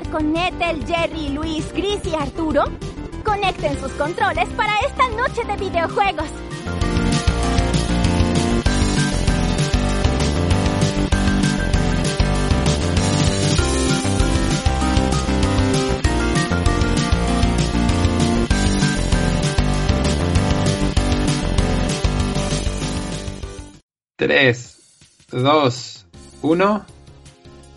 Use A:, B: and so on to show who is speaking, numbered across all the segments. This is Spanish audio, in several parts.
A: jugar con Ethel, Jerry, Luis, Chris y Arturo? Conecten sus controles para esta noche de videojuegos.
B: Tres, dos, uno.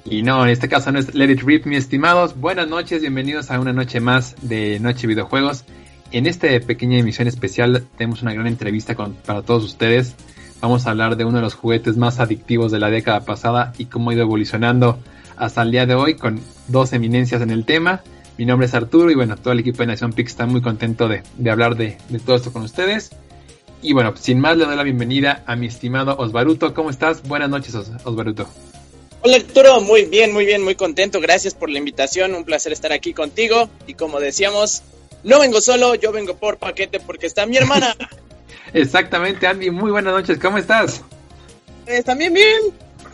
B: Y no, en este caso no es Let It Rip, mis estimados. Buenas noches, bienvenidos a una noche más de Noche Videojuegos. En esta pequeña emisión especial tenemos una gran entrevista para todos ustedes. Vamos a hablar de uno de los juguetes más adictivos de la década pasada y cómo ha ido evolucionando hasta el día de hoy con dos eminencias en el tema. Mi nombre es Arturo y bueno, todo el equipo de Nación Pix está muy contento de, de hablar de, de todo esto con ustedes. Y bueno, sin más le doy la bienvenida a mi estimado Osbaruto. ¿Cómo estás? Buenas noches, Os Osbaruto.
C: Hola Arturo, muy bien, muy bien, muy contento. Gracias por la invitación. Un placer estar aquí contigo. Y como decíamos, no vengo solo, yo vengo por paquete porque está mi hermana.
B: Exactamente, Andy. Muy buenas noches. ¿Cómo estás?
D: Eh, también bien.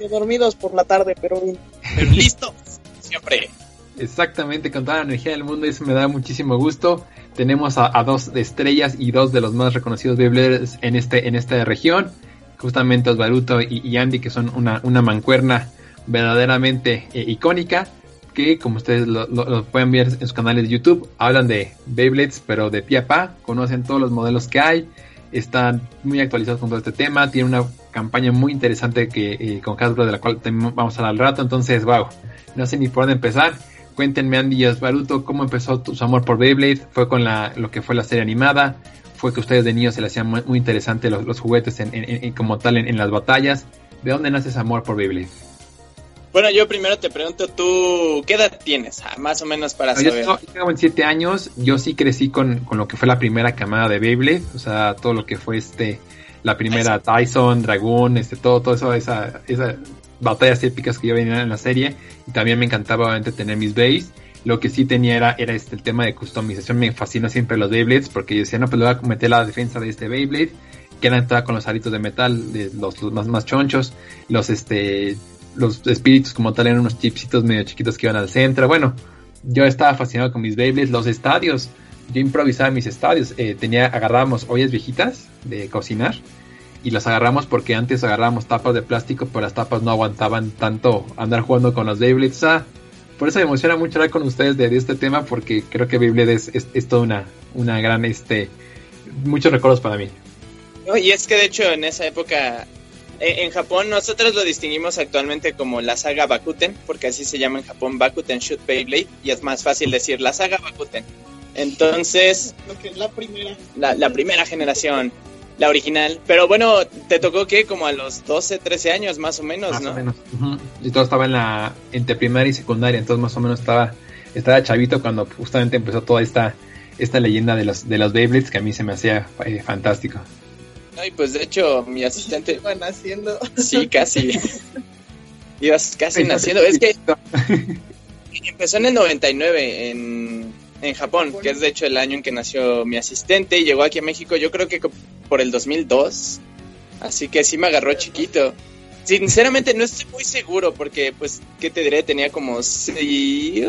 D: Dormidos por la tarde, pero bien.
C: Pero listo, siempre.
B: Exactamente, con toda la energía del mundo, eso me da muchísimo gusto. Tenemos a, a dos estrellas y dos de los más reconocidos Beybladers en, este, en esta región. Justamente Osvaruto y, y, Andy, que son una, una mancuerna verdaderamente eh, icónica. Que como ustedes lo, pueden ver en sus canales de YouTube, hablan de Beyblades, pero de pie a pa. Conocen todos los modelos que hay. Están muy actualizados con todo este tema. Tienen una campaña muy interesante que eh, con Hasbro, de la cual vamos a hablar al rato. Entonces, wow, no sé ni por dónde empezar. Cuéntenme, Andy y cómo empezó tu, su amor por Beyblade. ¿Fue con la, lo que fue la serie animada? ¿Fue que ustedes de niños se les hacían muy, muy interesante los, juguetes en, como tal en, las batallas? ¿De dónde nace ese amor por Beyblade?
C: Bueno, yo primero te pregunto, ¿tú qué edad tienes? Ah, más o menos para
B: no,
C: saber.
B: Yo tengo 27 años, yo sí crecí con, con, lo que fue la primera camada de Beyblade, o sea, todo lo que fue este, la primera Tyson, Dragon, este, todo, todo eso, esa, esa batallas épicas que yo venía en la serie, y también me encantaba obviamente tener mis Beys. Lo que sí tenía era, era este, el tema de customización, me fascina siempre los Beyblades, porque yo decía, no, pues le voy a meter la defensa de este Beyblade, quedan toda con los aritos de metal, de los, los más, más chonchos, los este los espíritus como tal eran unos chipsitos medio chiquitos que iban al centro. Bueno, yo estaba fascinado con mis Beyblades, los estadios. Yo improvisaba mis estadios. Eh, tenía, agarrábamos ollas viejitas de cocinar y las agarramos porque antes agarrábamos tapas de plástico, pero las tapas no aguantaban tanto andar jugando con los Beyblades. Ah, por eso me emociona mucho hablar con ustedes de, este tema porque creo que Beyblade es, es, toda una, una gran, este, muchos recuerdos para mí.
C: Y es que de hecho en esa época en Japón nosotros lo distinguimos actualmente como la saga Bakuten, porque así se llama en Japón Bakuten Shoot Beyblade, y es más fácil decir la saga Bakuten. Entonces,
D: la primera.
C: La, la, primera generación, la original. Pero bueno, te tocó que como a los 12, 13 años más o menos,
B: más
C: ¿no?
B: O menos. Uh -huh. Y todo estaba en la entre primaria y secundaria, entonces más o menos estaba estaba chavito cuando justamente empezó toda esta esta leyenda de los de los Beyblades que a mí se me hacía eh, fantástico.
C: Ay, pues de hecho, mi asistente.
D: Iba naciendo.
C: Sí, casi. Ibas casi naciendo. Es que empezó en el 99 en, en Japón, que es de hecho el año en que nació mi asistente y llegó aquí a México, yo creo que por el 2002. Así que sí me agarró chiquito. Sinceramente no estoy muy seguro porque, pues, ¿qué te diré? Tenía como seis...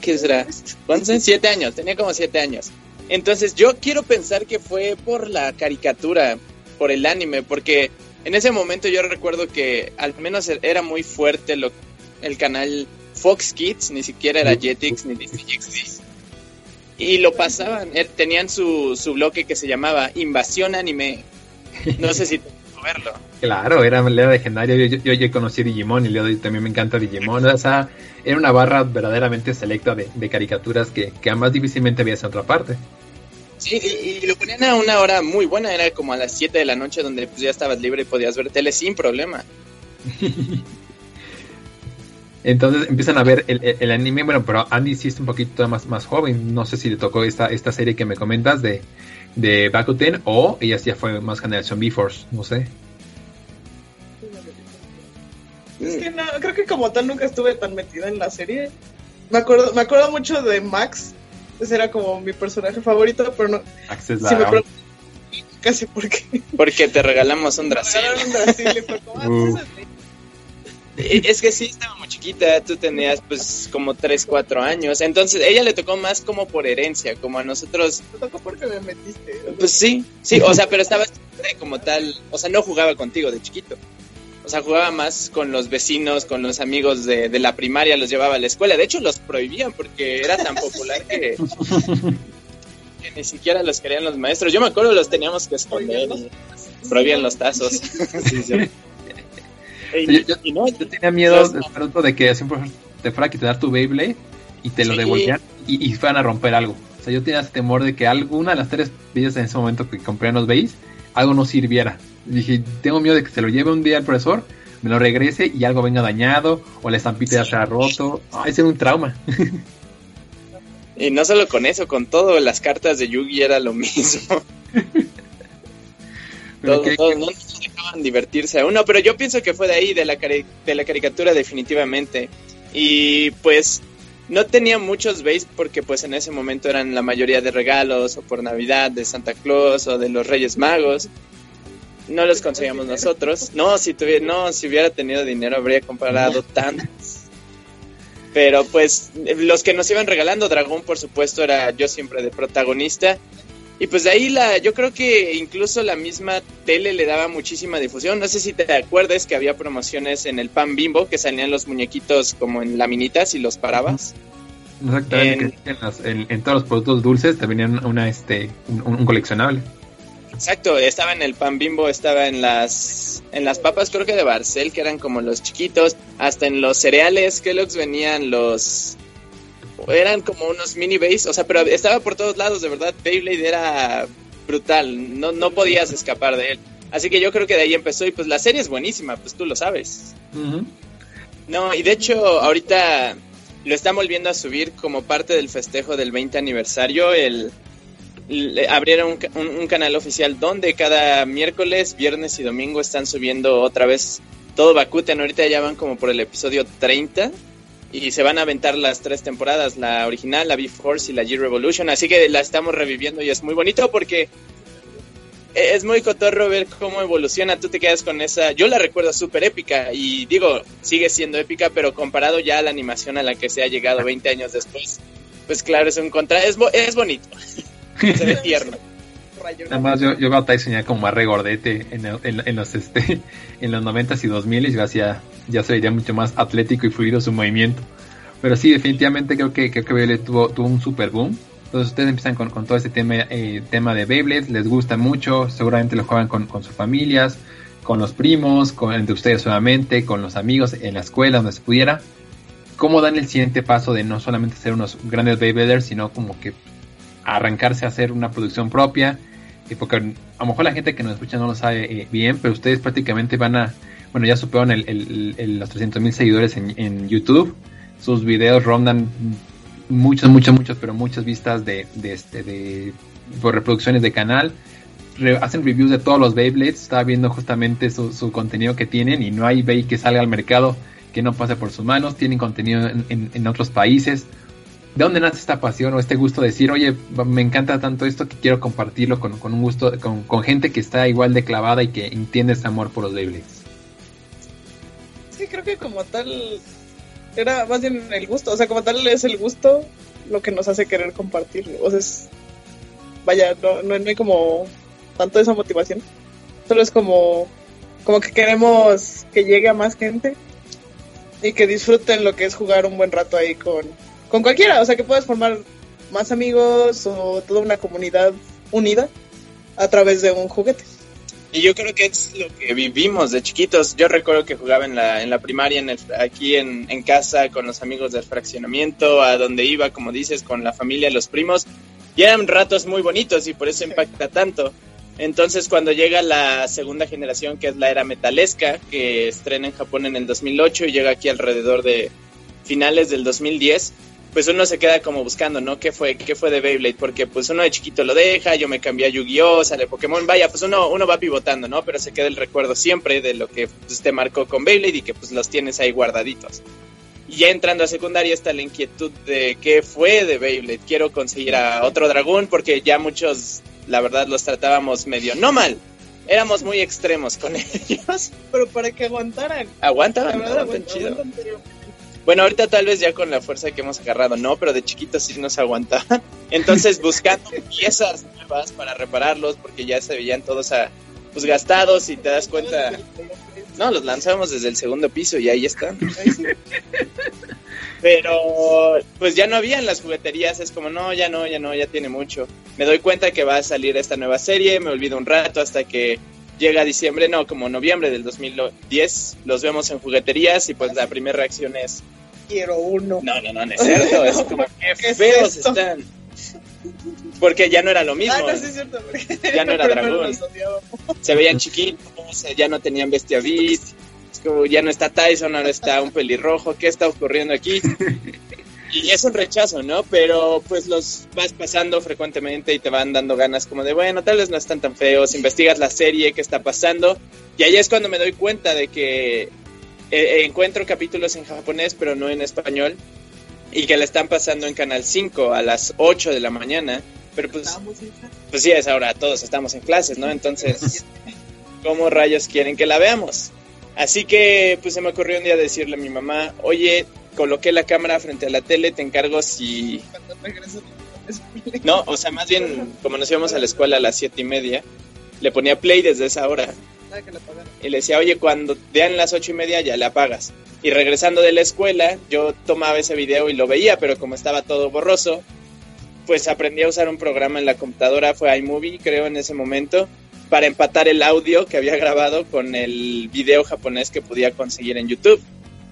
C: ¿Qué será? ¿Cuántos años? Siete años. Tenía como siete años. Entonces yo quiero pensar que fue por la caricatura, por el anime, porque en ese momento yo recuerdo que al menos era muy fuerte lo, el canal Fox Kids, ni siquiera era Jetix ni Disney XD. Y lo pasaban, eh, tenían su, su bloque que se llamaba Invasión Anime. No sé si te verlo.
B: Claro, era, era legendario. Yo, yo, yo, conocí Digimon y le también me encanta Digimon. O sea, era una barra verdaderamente selecta de, de caricaturas que, que además difícilmente veías en otra parte.
C: Sí, y, y, lo ponían a una hora muy buena, era como a las 7 de la noche donde pues, ya estabas libre y podías ver tele sin problema.
B: Entonces empiezan a ver el, el, el, anime, bueno, pero Andy sí es un poquito más, más joven, no sé si le tocó esta, esta serie que me comentas de, de Bakuten o ella ya fue más generación B-Force, no sé.
D: Es que no, creo que como tal nunca estuve tan metida en la serie. Me acuerdo, me acuerdo mucho de Max, ese era como mi personaje favorito, pero no.
B: Max es
D: si me casi porque.
C: Porque te regalamos un Drasil.
D: un Drasil y fue como, uh.
C: Eh, es que sí, estaba muy chiquita, tú tenías pues como 3, 4 años, entonces ella le tocó más como por herencia, como a nosotros...
D: Te tocó porque me metiste.
C: Pues sí, sí, o sea, pero estaba como tal, o sea, no jugaba contigo de chiquito. O sea, jugaba más con los vecinos, con los amigos de, de la primaria, los llevaba a la escuela. De hecho, los prohibían porque era tan popular que, que ni siquiera los querían los maestros. Yo me acuerdo, los teníamos que esconder. Prohibían los tazos. Sí, sí.
B: Yo, yo-
C: Y no,
B: yo tenía miedo de pronto de que siempre te fuera a quitar tu Beyblade y te lo
C: Sí.
B: devolvían y, y fueran a romper algo. O sea, yo tenía ese temor de que alguna de las tres villas en ese momento que compré en los Bays, algo no sirviera. Dije, tengo miedo de que se lo lleve un día al profesor, me lo regrese y algo venga dañado o la estampita ya se ha roto. Ah, ese era un trauma.
C: Y no solo con eso, con todo, las cartas de Yugi era lo mismo. No nos dejaban divertirse a uno, pero yo pienso que fue de ahí, de la, cari- de la caricatura definitivamente. Y pues no tenía muchos base porque pues en ese momento eran la mayoría de regalos o por Navidad de Santa Claus o de los Reyes Magos. No los conseguíamos nosotros. No, si tuviera, no, si hubiera tenido dinero habría comprado tantos. Pero pues los que nos iban regalando Dragón por supuesto era yo siempre de protagonista y pues de ahí la, yo creo que incluso la misma tele le daba muchísima difusión. No sé si te acuerdas que había promociones en el pan bimbo que salían los muñequitos como en laminitas y los parabas.
B: Exactamente,
C: En-
B: en, las- en- en todos los productos dulces te venían una, este, un, un coleccionable.
C: Exacto, estaba en el pan bimbo, estaba en las en las papas creo que de Barcel que eran como los chiquitos, hasta en los cereales Kellogg's venían los eran como unos mini base, o sea, pero estaba por todos lados, de verdad, Beyblade era brutal, no no podías escapar de él. Así que yo creo que de ahí empezó y pues la serie es buenísima, pues tú lo sabes. No, y de hecho ahorita lo están volviendo a subir como parte del festejo del 20 aniversario. El, abrieron un, un- un canal oficial donde cada miércoles, viernes y domingo están subiendo otra vez todo Bakuten. Ahorita ya van como por el episodio 30 y se van a aventar las tres temporadas, la original, la B-Force y la G-Revolution. Así que la estamos reviviendo y es muy bonito porque es muy cotorro ver cómo evoluciona. Tú te quedas con esa. Yo la recuerdo súper épica y digo, sigue siendo épica, pero comparado ya a la animación a la que se ha llegado 20 años después, pues claro, es un contra. Es, bo- es bonito. se ve tierno.
D: Rayón.
B: Además, yo, yo veo a Tyson ya como más regordete en, en- en los este en los 90s y 2000 y ya, ya se vería mucho más atlético y fluido su movimiento. Pero sí, definitivamente creo que creo que Beyblade tuvo, tuvo un super boom. Entonces ustedes empiezan con, con todo este tema, eh, tema de Beyblade, les gusta mucho, seguramente lo juegan con, con sus familias, con los primos, con entre ustedes solamente, con los amigos, en la escuela, donde se pudiera. ¿Cómo dan el siguiente paso de no solamente ser unos grandes Beybladers, sino como que arrancarse a hacer una producción propia? Porque a lo mejor la gente que nos escucha no lo sabe eh, bien, pero ustedes prácticamente van a, bueno, ya superaron el, los 300 mil seguidores en, YouTube. Sus videos rondan muchas, muchas, muchas, pero muchas vistas de, este, de, reproducciones de canal. Hacen reviews de todos los Beyblades. Estaba viendo justamente su, contenido que tienen y no hay Bey que salga al mercado que no pase por sus manos. Tienen contenido en, en- en otros países. ¿De dónde nace esta pasión o este gusto de decir, oye, me encanta tanto esto que quiero compartirlo con, con un gusto, con, con gente que está igual de clavada y que entiende ese amor por los Beyblades?
D: Sí, creo que como tal era más bien el gusto, o sea, como tal es el gusto lo que nos hace querer compartirlo. O sea, es, vaya, no, no, no hay como tanto esa motivación. Solo es como, como que queremos que llegue a más gente y que disfruten lo que es jugar un buen rato ahí con, con cualquiera. O sea, que puedas formar más amigos o toda una comunidad unida a través de un juguete.
C: Y yo creo que es lo que vivimos de chiquitos. Yo recuerdo que jugaba en la, en la primaria, en el, aquí en, en casa, con los amigos del fraccionamiento, a donde iba, como dices, con la familia, los primos. Y eran ratos muy bonitos y por eso impacta tanto. Entonces, cuando llega la segunda generación, que es la era metalesca, que estrena en Japón en el 2008 y llega aquí alrededor de finales del 2010, pues uno se queda como buscando, ¿no? ¿Qué fue, qué fue de Beyblade? Porque pues uno de chiquito lo deja, yo me cambié a Yu-Gi-Oh, sale Pokémon, vaya, pues uno, uno va pivotando, ¿no? Pero se queda el recuerdo siempre de lo que pues, te marcó con Beyblade y que pues los tienes ahí guardaditos. Y ya entrando a secundaria está la inquietud de qué fue de Beyblade. Quiero conseguir a otro dragón porque ya muchos, la verdad, los tratábamos medio no mal, éramos muy extremos con ellos.
D: Pero para que aguantaran.
C: Aguantaban,
D: verdad,
C: aguantan
D: aguantan,
C: chido.
D: aguantan,
C: Bueno, ahorita tal vez ya con la fuerza que hemos agarrado, no, pero de chiquitos sí nos aguantaban. Entonces buscando piezas nuevas para repararlos porque ya se veían todos a, pues gastados y te das cuenta. No, los lanzábamos desde el segundo piso y ahí están. Pero pues ya no había en las jugueterías, es como, no, ya no, ya no, ya tiene mucho. Me doy cuenta que va a salir esta nueva serie, me olvido un rato hasta que llega diciembre, no, como noviembre del 2010, los vemos en jugueterías y pues la primera reacción es,
D: Quiero uno.
C: no, no, no, no es cierto, es como, qué
D: ¿Qué
C: feos están. Porque ya no era lo mismo,
D: Ah, no, sí es cierto.
C: Ya no era dragón. se veían chiquitos, ya no tenían bestia beat, es como, ya no está Tyson, ahora está un pelirrojo, ¿qué está ocurriendo aquí? Y es un rechazo, ¿no? Pero pues los vas pasando frecuentemente y te van dando ganas como de, bueno, tal vez no están tan feos, investigas la serie, qué está pasando, y ahí es cuando me doy cuenta de que eh, encuentro capítulos en japonés, pero no en español, y que la están pasando en Canal 5 a las 8 de la mañana, pero pues, pues sí, es ahora, todos estamos en clases, ¿no? Entonces, ¿cómo rayos quieren que la veamos? Así que pues se me ocurrió un día decirle a mi mamá, oye, coloqué la cámara frente a la tele, te encargo si... No, o sea, más bien, como nos íbamos a la escuela a las siete y media, le ponía play desde esa hora
D: la
C: y le decía, oye, cuando vean las ocho y media ya le apagas. Y regresando de la escuela, yo tomaba ese video y lo veía, pero como estaba todo borroso, pues aprendí a usar un programa en la computadora, fue iMovie, creo, en ese momento, para empatar el audio que había grabado con el video japonés que podía conseguir en YouTube,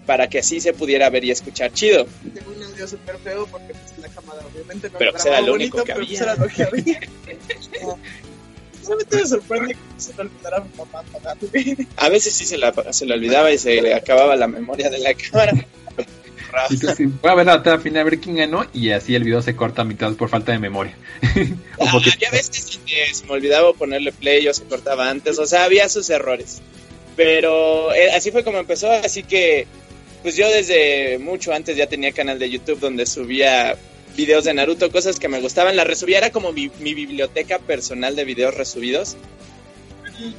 C: para que así se pudiera ver y escuchar chido.
D: Tengo un audio súper feo porque pues, la cámara obviamente no
C: Pero, pues, era lo único que
D: pero, pues,
C: había.
D: era lo que había. Solamente me sorprende que se le olvidara a mi mamá.
C: A veces sí se la, se le olvidaba y se le acababa la memoria de la cámara.
B: Y tú sí, voy a ver la batalla final a ver quién ganó y así el video se corta a mitad por falta de memoria. Un
C: Ah,
B: poquito.
C: había veces se me olvidaba ponerle play o se cortaba antes, o sea, había sus errores. Pero eh, así fue como empezó, así que pues yo desde mucho antes ya tenía canal de YouTube donde subía videos de Naruto, cosas que me gustaban, las resubía, era como mi, mi biblioteca personal de videos resubidos.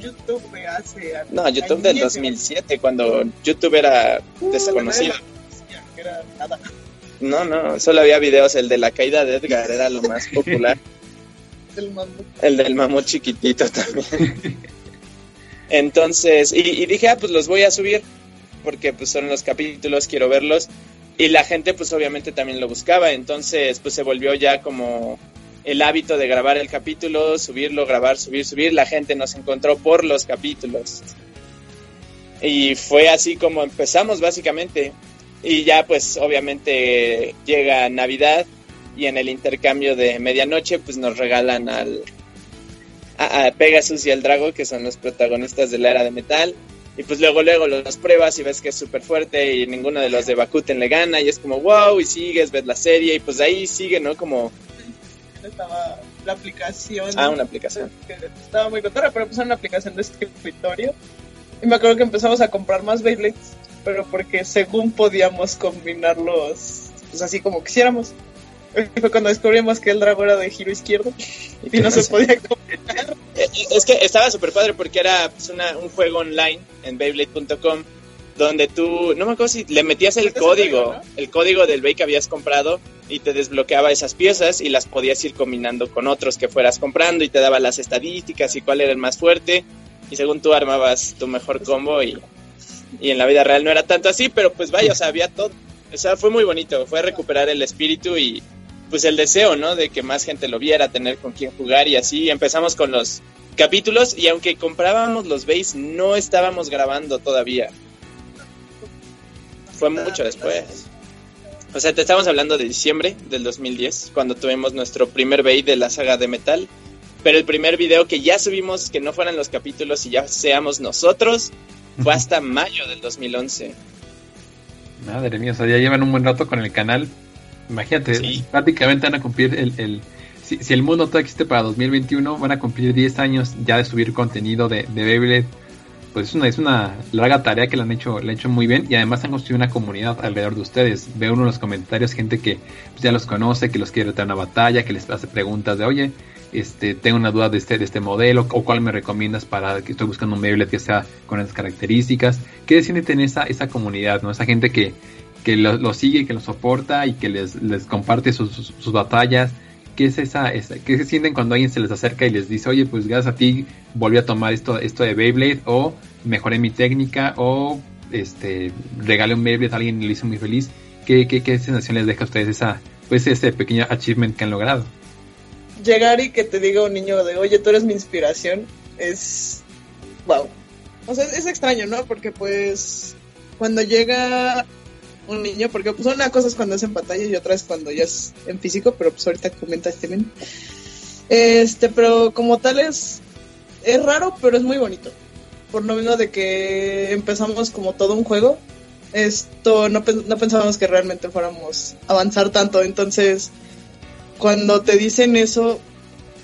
D: YouTube me hace.
C: No, YouTube del 2007, cuando YouTube era desconocido. No, no, solo había videos, el de la caída de Edgar era lo más popular.
D: El
C: del mamut chiquitito también. Entonces, y, y dije, ah, pues los voy a subir, porque pues son los capítulos, quiero verlos. Y la gente pues obviamente también lo buscaba, entonces pues se volvió ya como el hábito de grabar el capítulo, subirlo, grabar, subir, subir. La gente nos encontró por los capítulos. Y fue así como empezamos básicamente. Y ya pues obviamente llega Navidad y en el intercambio de medianoche pues nos regalan al a, Pegasus y al Drago que son los protagonistas de la era de metal y pues luego luego los pruebas y ves que es súper fuerte y ninguno de los de Bakuten le gana y es como wow y sigues ves la serie y pues de ahí sigue no como
D: Estaba la aplicación.
C: ah una aplicación
D: que estaba muy contenta, pero pues era una aplicación de escritorio. Y me acuerdo que empezamos a comprar más Beyblades, pero porque según podíamos combinarlos, pues así como quisiéramos. Fue cuando descubrimos que el drago era de giro izquierdo y no se podía combinar.
C: Eh, es que estaba súper padre porque era pues, una- un juego online en Beyblade.com donde tú, no me acuerdo si le metías el código, el código del Bey que habías comprado y te desbloqueaba esas piezas y las podías ir combinando con otros que fueras comprando y te daba las estadísticas y cuál era el más fuerte y según tú armabas tu mejor combo y, y en la vida real no era tanto así, pero pues vaya, o sea, había todo. O sea, fue muy bonito, fue recuperar el espíritu y pues el deseo, ¿no? De que más gente lo viera, tener con quién jugar y así empezamos con los capítulos y aunque comprábamos los base no estábamos grabando todavía. Fue mucho después. O sea, te estamos hablando de diciembre del 2010, cuando tuvimos nuestro primer bait de la saga de metal. Pero el primer video que ya subimos, que no fueran los capítulos y ya seamos nosotros, fue hasta mayo del 2011.
B: Madre mía, o sea, ya llevan un buen rato con el canal. Imagínate,
C: Sí.
B: prácticamente van a cumplir el... el si, si el mundo todo existe para 2021, van a cumplir 10 años ya de subir contenido de, de Beyblade. pues es una, es una larga tarea que le han hecho, le han hecho muy bien y además han construido una comunidad alrededor de ustedes. Veo uno en los comentarios gente que pues, ya los conoce, que los quiere traer a una batalla, que les hace preguntas de oye, este, tengo una duda de este, de este modelo, o cuál me recomiendas para que estoy buscando un Beyblade que sea con esas características. ¿Qué siente tener esa, esa comunidad, no? Esa gente que, que lo, sigue, que lo soporta y que les, les comparte sus, sus, batallas. ¿Qué es esa, esa, qué se sienten cuando alguien se les acerca y les dice, oye, pues gracias a ti volví a tomar esto, esto de Beyblade, o mejoré mi técnica, o este, regalé un Beyblade a alguien y lo hizo muy feliz? ¿Qué, qué, qué sensación les deja a ustedes esa, pues ese pequeño achievement que han logrado?
D: llegar y que te diga un niño de, oye, tú eres mi inspiración, es, wow. O sea, es extraño, ¿no? Porque pues cuando llega un niño, porque pues una cosa es cuando es en pantalla y otra es cuando ya es en físico, pero pues ahorita comenta bien. Este, pero como tal es, es raro, pero es muy bonito. Por lo menos de que empezamos como todo un juego, esto no, no pensábamos que realmente fuéramos a avanzar tanto, entonces cuando te dicen eso,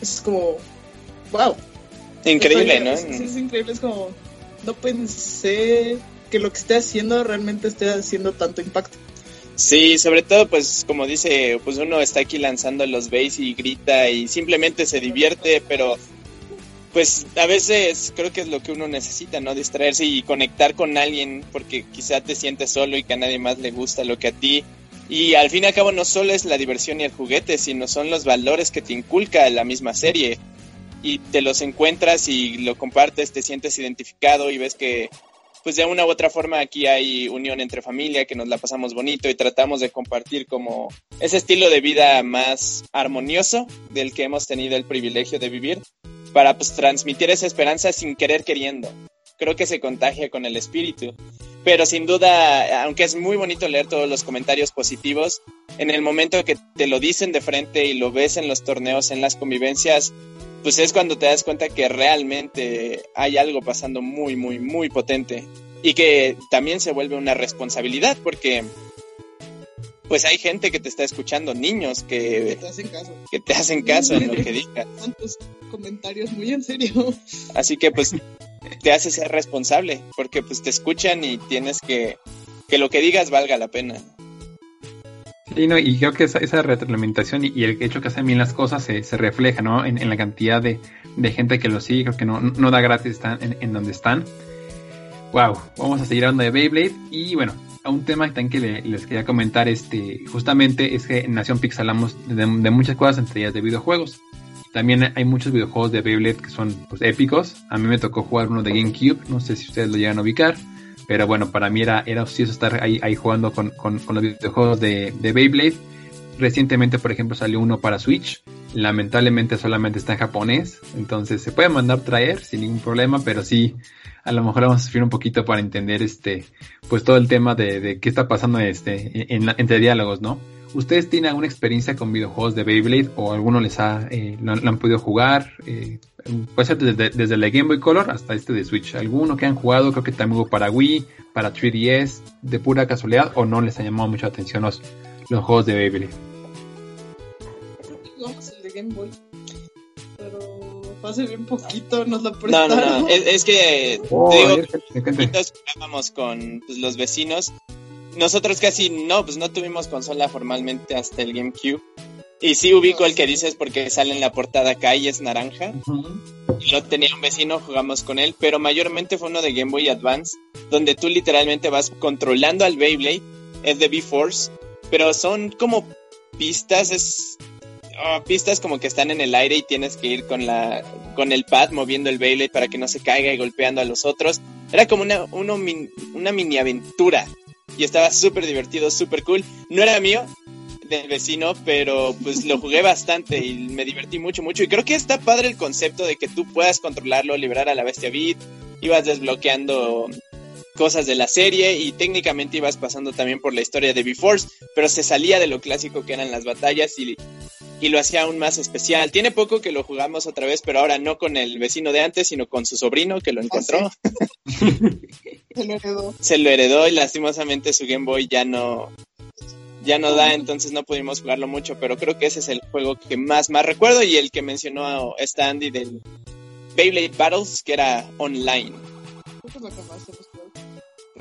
D: es como, wow.
C: Increíble, ¿no?
D: es increíble, es como, no pensé que lo que esté haciendo realmente esté haciendo tanto impacto.
C: Sí, sobre todo, pues como dice, pues uno está aquí lanzando los base y grita y simplemente se divierte, pero pues a veces creo que es lo que uno necesita, ¿no? Distraerse y conectar con alguien porque quizá te sientes solo y que a nadie más le gusta lo que a ti y al fin y al cabo no solo es la diversión y el juguete, sino son los valores que te inculca la misma serie. Y te los encuentras y lo compartes, te sientes identificado y ves que pues de una u otra forma aquí hay unión entre familia, que nos la pasamos bonito y tratamos de compartir como ese estilo de vida más armonioso del que hemos tenido el privilegio de vivir para pues transmitir esa esperanza sin querer queriendo. Creo que se contagia con el espíritu pero sin duda, aunque es muy bonito leer todos los comentarios positivos, en el momento que te lo dicen de frente y lo ves en los torneos, en las convivencias, pues es cuando te das cuenta que realmente hay algo pasando muy, muy, muy potente y que también se vuelve una responsabilidad porque pues hay gente que te está escuchando, niños que,
D: te hacen caso,
C: que te hacen caso en lo que digas.
D: Tantos comentarios muy en serio.
C: Así que pues te hace ser responsable, porque pues te escuchan y tienes que que lo que digas valga la pena.
B: Y creo que esa, esa retroalimentación y, el hecho que hacen bien las cosas se, refleja, ¿no? En, la cantidad de, gente que lo sigue, creo que no, da gratis están en, donde están. Wow, vamos a seguir hablando de Beyblade y bueno, a un tema que les quería comentar, este, justamente es que en Nación Pixel hablamos de, de muchas cosas, entre ellas de videojuegos. También hay muchos videojuegos de Beyblade que son pues, épicos. A mí me tocó jugar uno de GameCube, no sé si ustedes lo llegan a ubicar. Pero bueno, para mí era, era ocioso estar ahí, ahí jugando con, con, los videojuegos de, de Beyblade. Recientemente, por ejemplo, salió uno para Switch. Lamentablemente solamente está en japonés. Entonces se puede mandar traer sin ningún problema, pero sí, a lo mejor vamos a sufrir un poquito para entender este, pues todo el tema de, de qué está pasando este, en, entre diálogos, ¿no? ¿Ustedes tienen alguna experiencia con videojuegos de Beyblade o alguno les ha, eh, lo, han podido jugar? Eh, puede ser desde, desde la Game Boy Color hasta este de Switch. ¿Alguno que han jugado? Creo que también hubo para Wii, para 3DS, de pura casualidad o no les ha llamado mucha atención los, los juegos de Beyblade.
D: Jugamos el de Game Boy, pero hace bien poquito nos lo prestaron.
C: No, no, no, es, que oh, te digo, jugábamos con pues, los vecinos nosotros casi no, pues no tuvimos consola formalmente hasta el GameCube. Y sí ubico el que dices porque sale en la portada acá y es naranja. Y lo tenía un vecino, jugamos con él, pero mayormente fue uno de Game Boy Advance, donde tú literalmente vas controlando al Beyblade, es de B-Force, pero son como pistas, es oh, pistas como que están en el aire y tienes que ir con la con el pad moviendo el Beyblade para que no se caiga y golpeando a los otros. Era como una, una mini aventura y estaba súper divertido, súper cool. No era mío, del vecino, pero pues lo jugué bastante y me divertí mucho, mucho. Y creo que está padre el concepto de que tú puedas controlarlo, liberar a la bestia Beat, ibas desbloqueando cosas de la serie y técnicamente ibas pasando también por la historia de B-Force, pero se salía de lo clásico que eran las batallas y y lo hacía aún más especial. Tiene poco que lo jugamos otra vez, pero ahora no con el vecino de antes, sino con su sobrino que lo ah, encontró.
D: Se lo heredó.
C: Se lo heredó y lastimosamente su Game Boy ya no ya no da, entonces no pudimos jugarlo mucho, pero creo que ese es el juego que más más recuerdo y el que mencionó esta Andy del Beyblade Battles, que era online.
D: que es lo que más hemos jugado.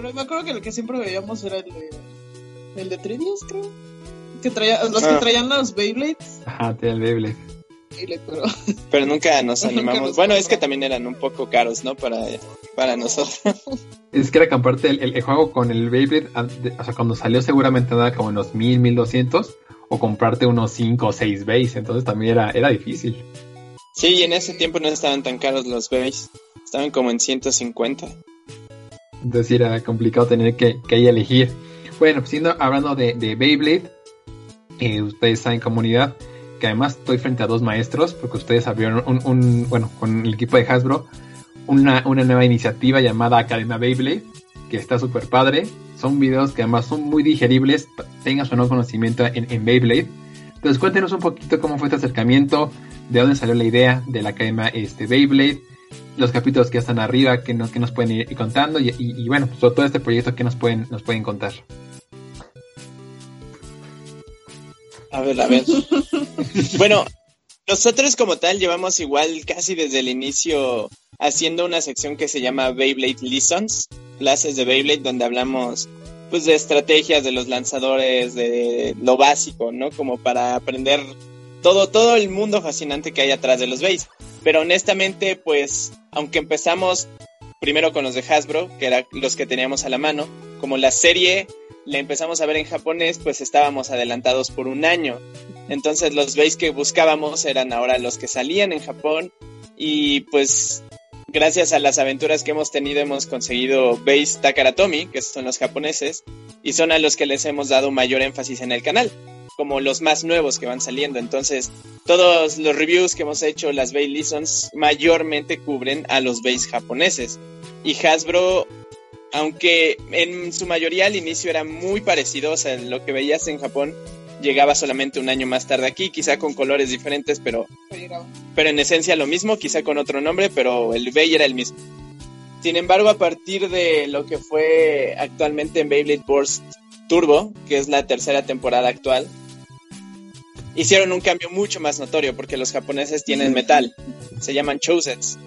D: Pero me acuerdo que el que siempre veíamos era el de. El de Trivias, creo. Que traía, los que
C: Ah.
D: traían los Beyblades.
B: Ajá, tiene el Beyblade.
D: Beyblade, pero.
C: Pero nunca nos
D: Nunca
C: animamos.
D: nos
C: bueno, es que también eran un poco caros, ¿no? Para, para nosotros.
B: Es que era comparte el, el- el juego con el Beyblade, de- o sea, cuando salió seguramente andaba como en los 1000, 1200, o comprarte unos 5 o 6 base, entonces también era, era difícil.
C: Sí, y en ese tiempo no estaban tan caros los base. Estaban como en 150.
B: Entonces era complicado tener que, que elegir. Bueno, pues siendo, hablando de, de Beyblade, eh, ustedes saben comunidad que además estoy frente a dos maestros porque ustedes abrieron un, un- bueno, con el equipo de Hasbro, una, una nueva iniciativa llamada Academia Beyblade, que está súper padre. Son videos que además son muy digeribles, tengas o no conocimiento en, en Beyblade. Entonces cuéntenos un poquito cómo fue este acercamiento, de dónde salió la idea de la Academia este, Beyblade, los capítulos que están arriba, que, nos, que nos pueden ir contando y, y- y bueno, sobre todo este proyecto que nos pueden, nos pueden contar.
C: A ver, a ver. bueno, nosotros como tal llevamos igual casi desde el inicio haciendo una sección que se llama Beyblade Lessons, clases de Beyblade donde hablamos pues de estrategias de los lanzadores, de lo básico, ¿no? Como para aprender todo todo el mundo fascinante que hay atrás de los Bays. Pero honestamente, pues aunque empezamos primero con los de Hasbro, que eran los que teníamos a la mano, como la serie la empezamos a ver en japonés, pues estábamos adelantados por un año. Entonces los base que buscábamos eran ahora los que salían en Japón y pues gracias a las aventuras que hemos tenido hemos conseguido base Takaratomi, que son los japoneses, y son a los que les hemos dado mayor énfasis en el canal, como los más nuevos que van saliendo. Entonces todos los reviews que hemos hecho, las base lessons, mayormente cubren a los base japoneses. Y Hasbro aunque en su mayoría al inicio era muy parecido, o sea, lo que veías en Japón llegaba solamente un año más tarde aquí, quizá con colores diferentes, pero, pero en esencia lo mismo, quizá con otro nombre, pero el Bay era el mismo. Sin embargo, a partir de lo que fue actualmente en Beyblade Burst Turbo, que es la tercera temporada actual, hicieron un cambio mucho más notorio porque los japoneses tienen metal, se llaman Chosets.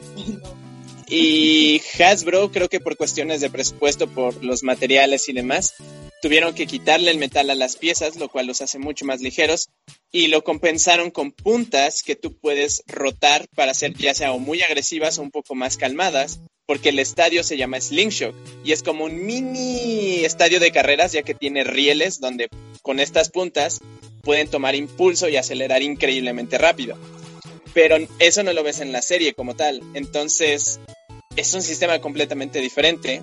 C: Y Hasbro, creo que por cuestiones de presupuesto, por los materiales y demás, tuvieron que quitarle el metal a las piezas, lo cual los hace mucho más ligeros, y lo compensaron con puntas que tú puedes rotar para ser ya sea muy agresivas o un poco más calmadas, porque el estadio se llama Slingshot y es como un mini estadio de carreras, ya que tiene rieles donde con estas puntas pueden tomar impulso y acelerar increíblemente rápido. Pero eso no lo ves en la serie como tal, entonces es un sistema completamente diferente.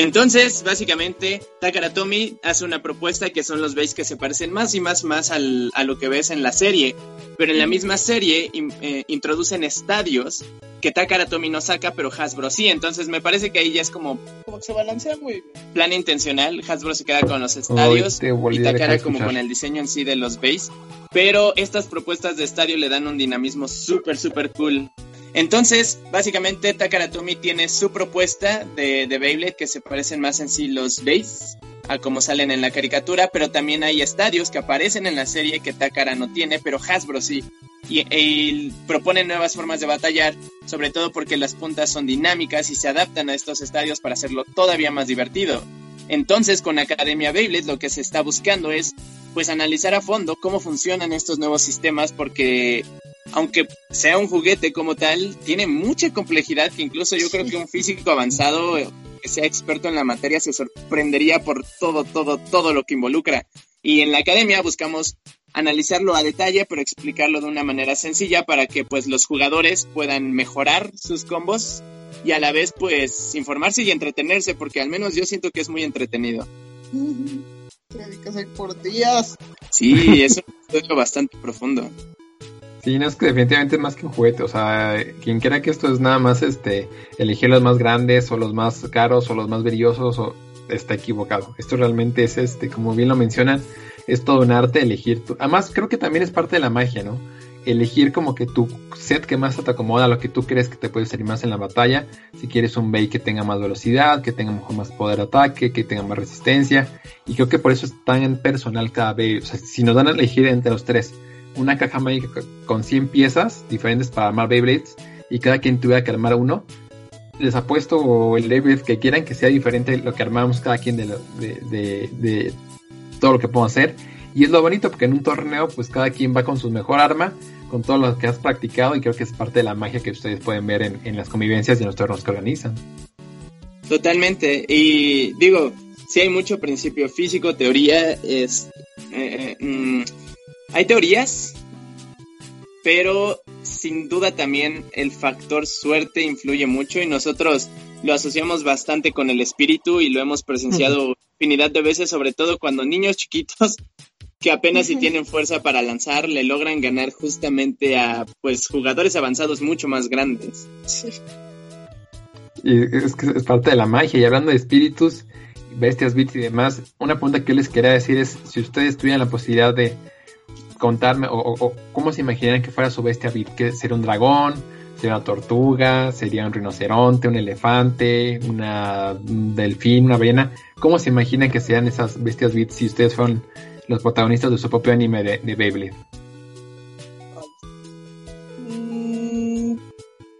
C: Entonces, básicamente, Takaratomi hace una propuesta que son los base que se parecen más y más más al, a lo que ves en la serie, pero en la misma serie in- eh, introducen estadios que Takaratomi no saca, pero Hasbro sí. Entonces, me parece que ahí ya es como
D: Como que se balancea muy bien.
C: plan intencional. Hasbro se queda con los estadios y Takara como con el diseño en sí de los base. Pero estas propuestas de estadio le dan un dinamismo súper, súper cool. Entonces, básicamente, Takaratomi tiene su propuesta de, de Beyblade que se parecen más en sí los base a como salen en la caricatura, pero también hay estadios que aparecen en la serie que Takara no tiene, pero Hasbro sí. Y, y propone nuevas formas de batallar, sobre todo porque las puntas son dinámicas y se adaptan a estos estadios para hacerlo todavía más divertido. Entonces, con Academia Beyblade lo que se está buscando es pues analizar a fondo cómo funcionan estos nuevos sistemas porque aunque sea un juguete como tal, tiene mucha complejidad que incluso yo creo que un físico avanzado eh, que sea experto en la materia se sorprendería por todo, todo, todo lo que involucra. Y en la academia buscamos analizarlo a detalle, pero explicarlo de una manera sencilla para que pues los jugadores puedan mejorar sus combos y a la vez pues informarse y entretenerse, porque al menos yo siento que es muy entretenido.
D: Te dedicas ahí por días.
C: Sí, es un estudio bastante profundo.
B: Sí, no es que definitivamente es más que un juguete, o sea, quien quiera que esto es nada más este elegir los más grandes o los más caros o los más brillosos o está equivocado. Esto realmente es este, como bien lo mencionan, es todo un arte elegir tu. Además, creo que también es parte de la magia, ¿no? Elegir como que tu set que más te acomoda, lo que tú crees que te puede servir más en la batalla. Si quieres un Bay que tenga más velocidad, que tenga más poder de ataque, que tenga más resistencia. Y creo que por eso es tan personal cada Bay. O sea, si nos dan a elegir entre los tres, una caja mágica con 100 piezas diferentes para armar Beyblades y cada quien tuviera que armar uno, les apuesto el level que quieran que sea diferente lo que armamos cada quien de, de, de, todo lo que podemos hacer. Y es lo bonito porque en un torneo pues cada quien va con su mejor arma, con todo lo que has practicado y creo que es parte de la magia que ustedes pueden ver en, en las convivencias y en los torneos que organizan.
C: Totalmente. Y digo, si hay mucho principio físico, teoría, es... Eh, eh, mm, hay teorías, pero sin duda también el factor suerte influye mucho y nosotros lo asociamos bastante con el espíritu y lo hemos presenciado infinidad de veces, sobre todo cuando niños chiquitos que apenas si tienen fuerza para lanzar le logran ganar justamente a pues jugadores avanzados mucho más grandes.
B: Y es que es parte de la magia y hablando de espíritus, bestias, bits y demás, una pregunta que yo les quería decir es si ustedes tuvieran la posibilidad de contarme o, cómo se imaginan que fuera su bestia bit, que sería un dragón, sería una tortuga, sería un rinoceronte, un elefante, una un delfín, una ballena, ¿cómo se imaginan que sean esas bestias bits si ustedes fueron los protagonistas de su propio anime de, de Beyblade?
D: Mm,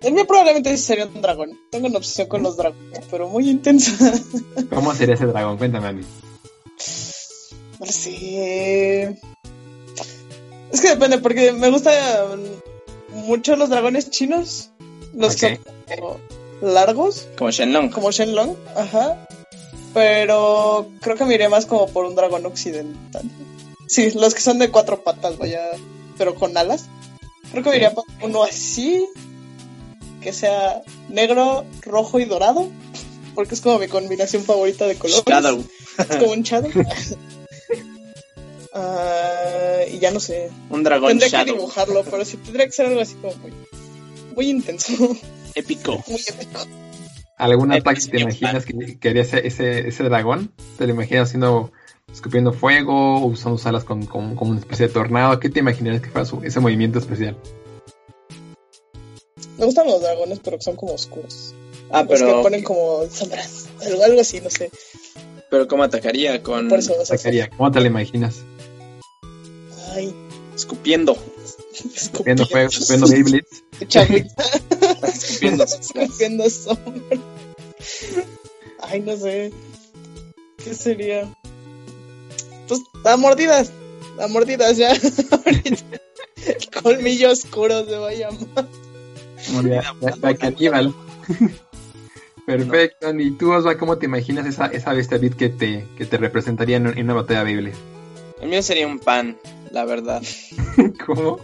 D: el mío probablemente sería un dragón. Tengo una obsesión con los dragones, pero muy intensa.
B: ¿Cómo sería ese dragón? Cuéntame, Andy.
D: No sé. Es que depende, porque me gustan mucho los dragones chinos. Los que son largos.
C: Como Shenlong.
D: Como Shenlong, ajá. Pero creo que me iré más como por un dragón occidental. Sí, los que son de cuatro patas, vaya, pero con alas. Creo que me iría por uno así, que sea negro, rojo y dorado, porque es como mi combinación favorita de colores.
C: Shadow.
D: Es como un shadow. Ah, y ya no sé.
C: Un dragón
D: Tendría que dibujarlo, pero sí tendría que ser algo así como muy, muy intenso.
C: Épico.
D: Muy épico.
B: ¿Algún ataque te imaginas que, que haría ese, ese, ese, dragón? ¿Te lo imaginas haciendo, escupiendo fuego, usando sus alas con, con, con, una especie de tornado? ¿Qué te imaginas que fuera su, ese movimiento especial?
D: Me gustan los dragones, pero que son como oscuros.
C: Ah, pero...
D: Los que ponen como sombras, algo, algo así, no sé.
C: Pero ¿cómo atacaría? Con...
D: Por eso,
B: atacaría. ¿Cómo te lo imaginas?
C: Escupiendo.
B: Escupiendo fuego, escupiendo Beyblades.
C: escupiendo
D: Escupiendo sombra. Ay, no sé. ¿Qué sería? Pues a mordidas. A mordidas ya. El colmillo oscuro se va a llamar.
B: Mordida, caníbal. Perfecto. ¿Y tú, Osva, cómo te imaginas esa, esa bestia que te, que te representaría en, en una batalla Beyblade?
C: El mío sería un pan, la verdad.
B: ¿Cómo?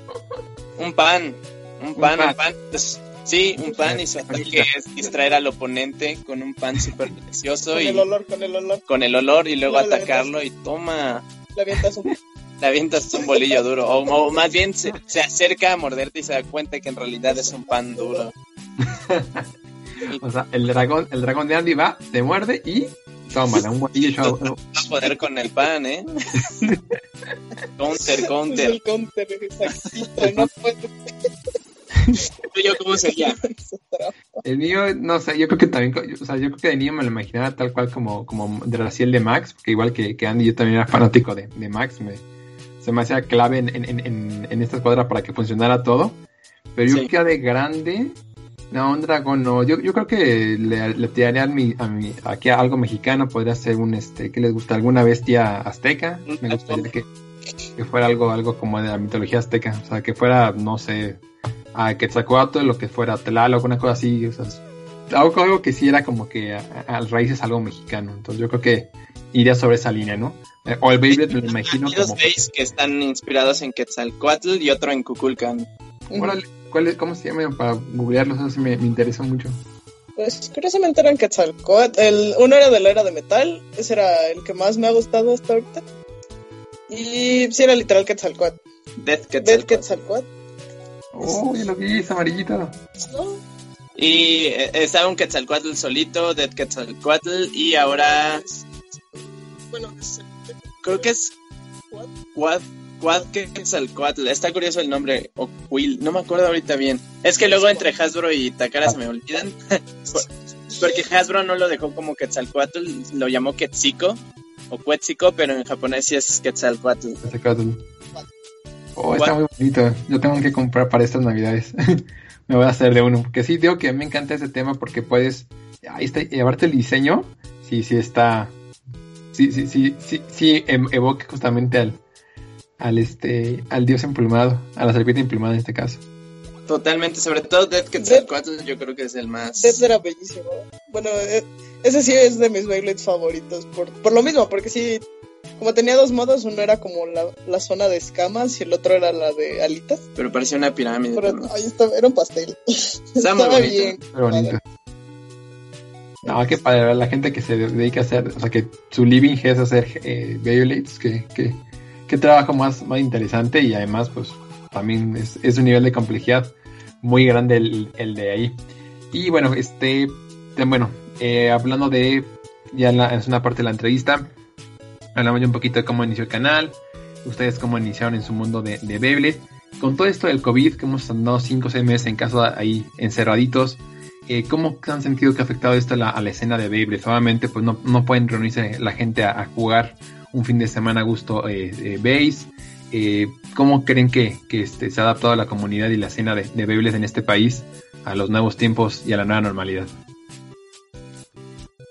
C: Un pan. Un pan, un pan. Pues, sí, un pan y su ataque es distraer al oponente con un pan súper delicioso.
D: Con
C: y,
D: el olor, con el olor.
C: Con el olor y luego
D: No,
C: atacarlo y toma.
D: Le avientas un...
C: Le avientas un bolillo duro. O, o más bien se, se acerca a morderte y se da cuenta que en realidad es un pan duro.
B: O sea, el dragón, el dragón de Andy va, te muerde y tómala, un bolillo.
C: No vas a poder con el pan, ¿eh? counter, counter.
D: el counter, exactito. No puede
C: ¿Tú y yo cómo sería?
B: El mío, no sé, yo creo que también, o sea, yo creo que de niño me lo imaginaba tal cual como, como de Raciel de Max, porque igual que, que Andy, yo también era fanático de, de Max, me, se me hacía clave en, en, en, en esta escuadra para que funcionara todo. Pero yo
C: Sí.
B: creo que de grande, no, un dragón no, yo, yo creo que le, le tiraría a mi, a mi, aquí a algo mexicano, podría ser un, este, ¿qué les gusta? ¿Alguna bestia azteca? Me gustaría que, que fuera algo, algo como de la mitología azteca, o sea, que fuera, no sé, a Quetzalcoatl, lo que fuera Tlaloc, una cosa así, o sea, algo, algo que sí era como que a, a, raíces algo mexicano, entonces yo creo que iría sobre esa línea, ¿no? Eh, O el Beyblade me lo imagino
C: Hay dos
B: como...
C: que están inspirados en Quetzalcoatl y otro en.
B: Órale, ¿cuál es- ¿Cómo se llama? Para googlearlos, eso sí me, me interesa mucho.
D: Pues curiosamente eran Quetzalcoatl. El, uno era de la era de metal, ese era el que más me ha gustado hasta ahorita. Y sí era literal Quetzalcoatl.
C: Death
D: Dead
C: Quetzalcoatl.
D: Quetzalcoatl.
B: Oh, ya lo vi, es amarillito.
D: ¿no?
C: Y eh, estaba un Quetzalcoatl solito, Dead Quetzalcoatl, y ahora
D: Bueno, es
C: creo que es Quad, Quad Quetzalcoatl. Está curioso el nombre, o Quill, no me acuerdo ahorita bien. Es que luego entre Hasbro y Takara se me olvidan. Por- Porque Hasbro no lo dejó como Quetzalcoatl, lo llamó Quetziko o Quetziko, pero en japonés sí es Quetzalcoatl.
B: Quetzalcoatl. Oh, está muy bonito. Yo tengo que comprar para estas navidades. me voy a hacer de uno. Porque sí, digo que me encanta ese tema porque puedes, ahí está, llevarte el diseño, sí, sí está, sí, sí, sí, sí, sí em, evoca justamente al, al este, al dios emplumado, a la serpiente emplumada en este caso.
C: Totalmente, sobre todo Dead Quetzal 4 yo creo que es el más...
D: Dead era bellísimo. Bueno, eh, ese sí es de mis Beyblades favoritos, por, por lo mismo, porque sí, como tenía dos modos, uno era como la, la zona de escamas y el otro era la de alitas.
C: Pero parecía una pirámide.
D: Pero
C: también.
D: ahí estaba, era un pastel. Estaba
C: bonito.
D: bien.
B: Pero bonito. No, que para la gente que se dedica a hacer, o sea, que su living es hacer eh, Beyblades, que, que, que trabajo más, más interesante y además, pues, también es, es un nivel de complejidad muy grande el, el de ahí. Y bueno, este, bueno, eh, hablando de, ya en la, es una parte de la entrevista, hablamos ya un poquito de cómo inició el canal, ustedes cómo iniciaron en su mundo de, de. Con todo esto del COVID, que hemos andado 5 o 6 meses en casa ahí encerraditos, eh, ¿cómo han sentido que ha afectado esto a la, escena de Beyblade? Obviamente, pues no, no pueden reunirse la gente a jugar un fin de semana a gusto eh, eh, base. Eh, ¿Cómo creen que, que este, se ha adaptado la comunidad y la escena de, de en este país a los nuevos tiempos y a la nueva normalidad?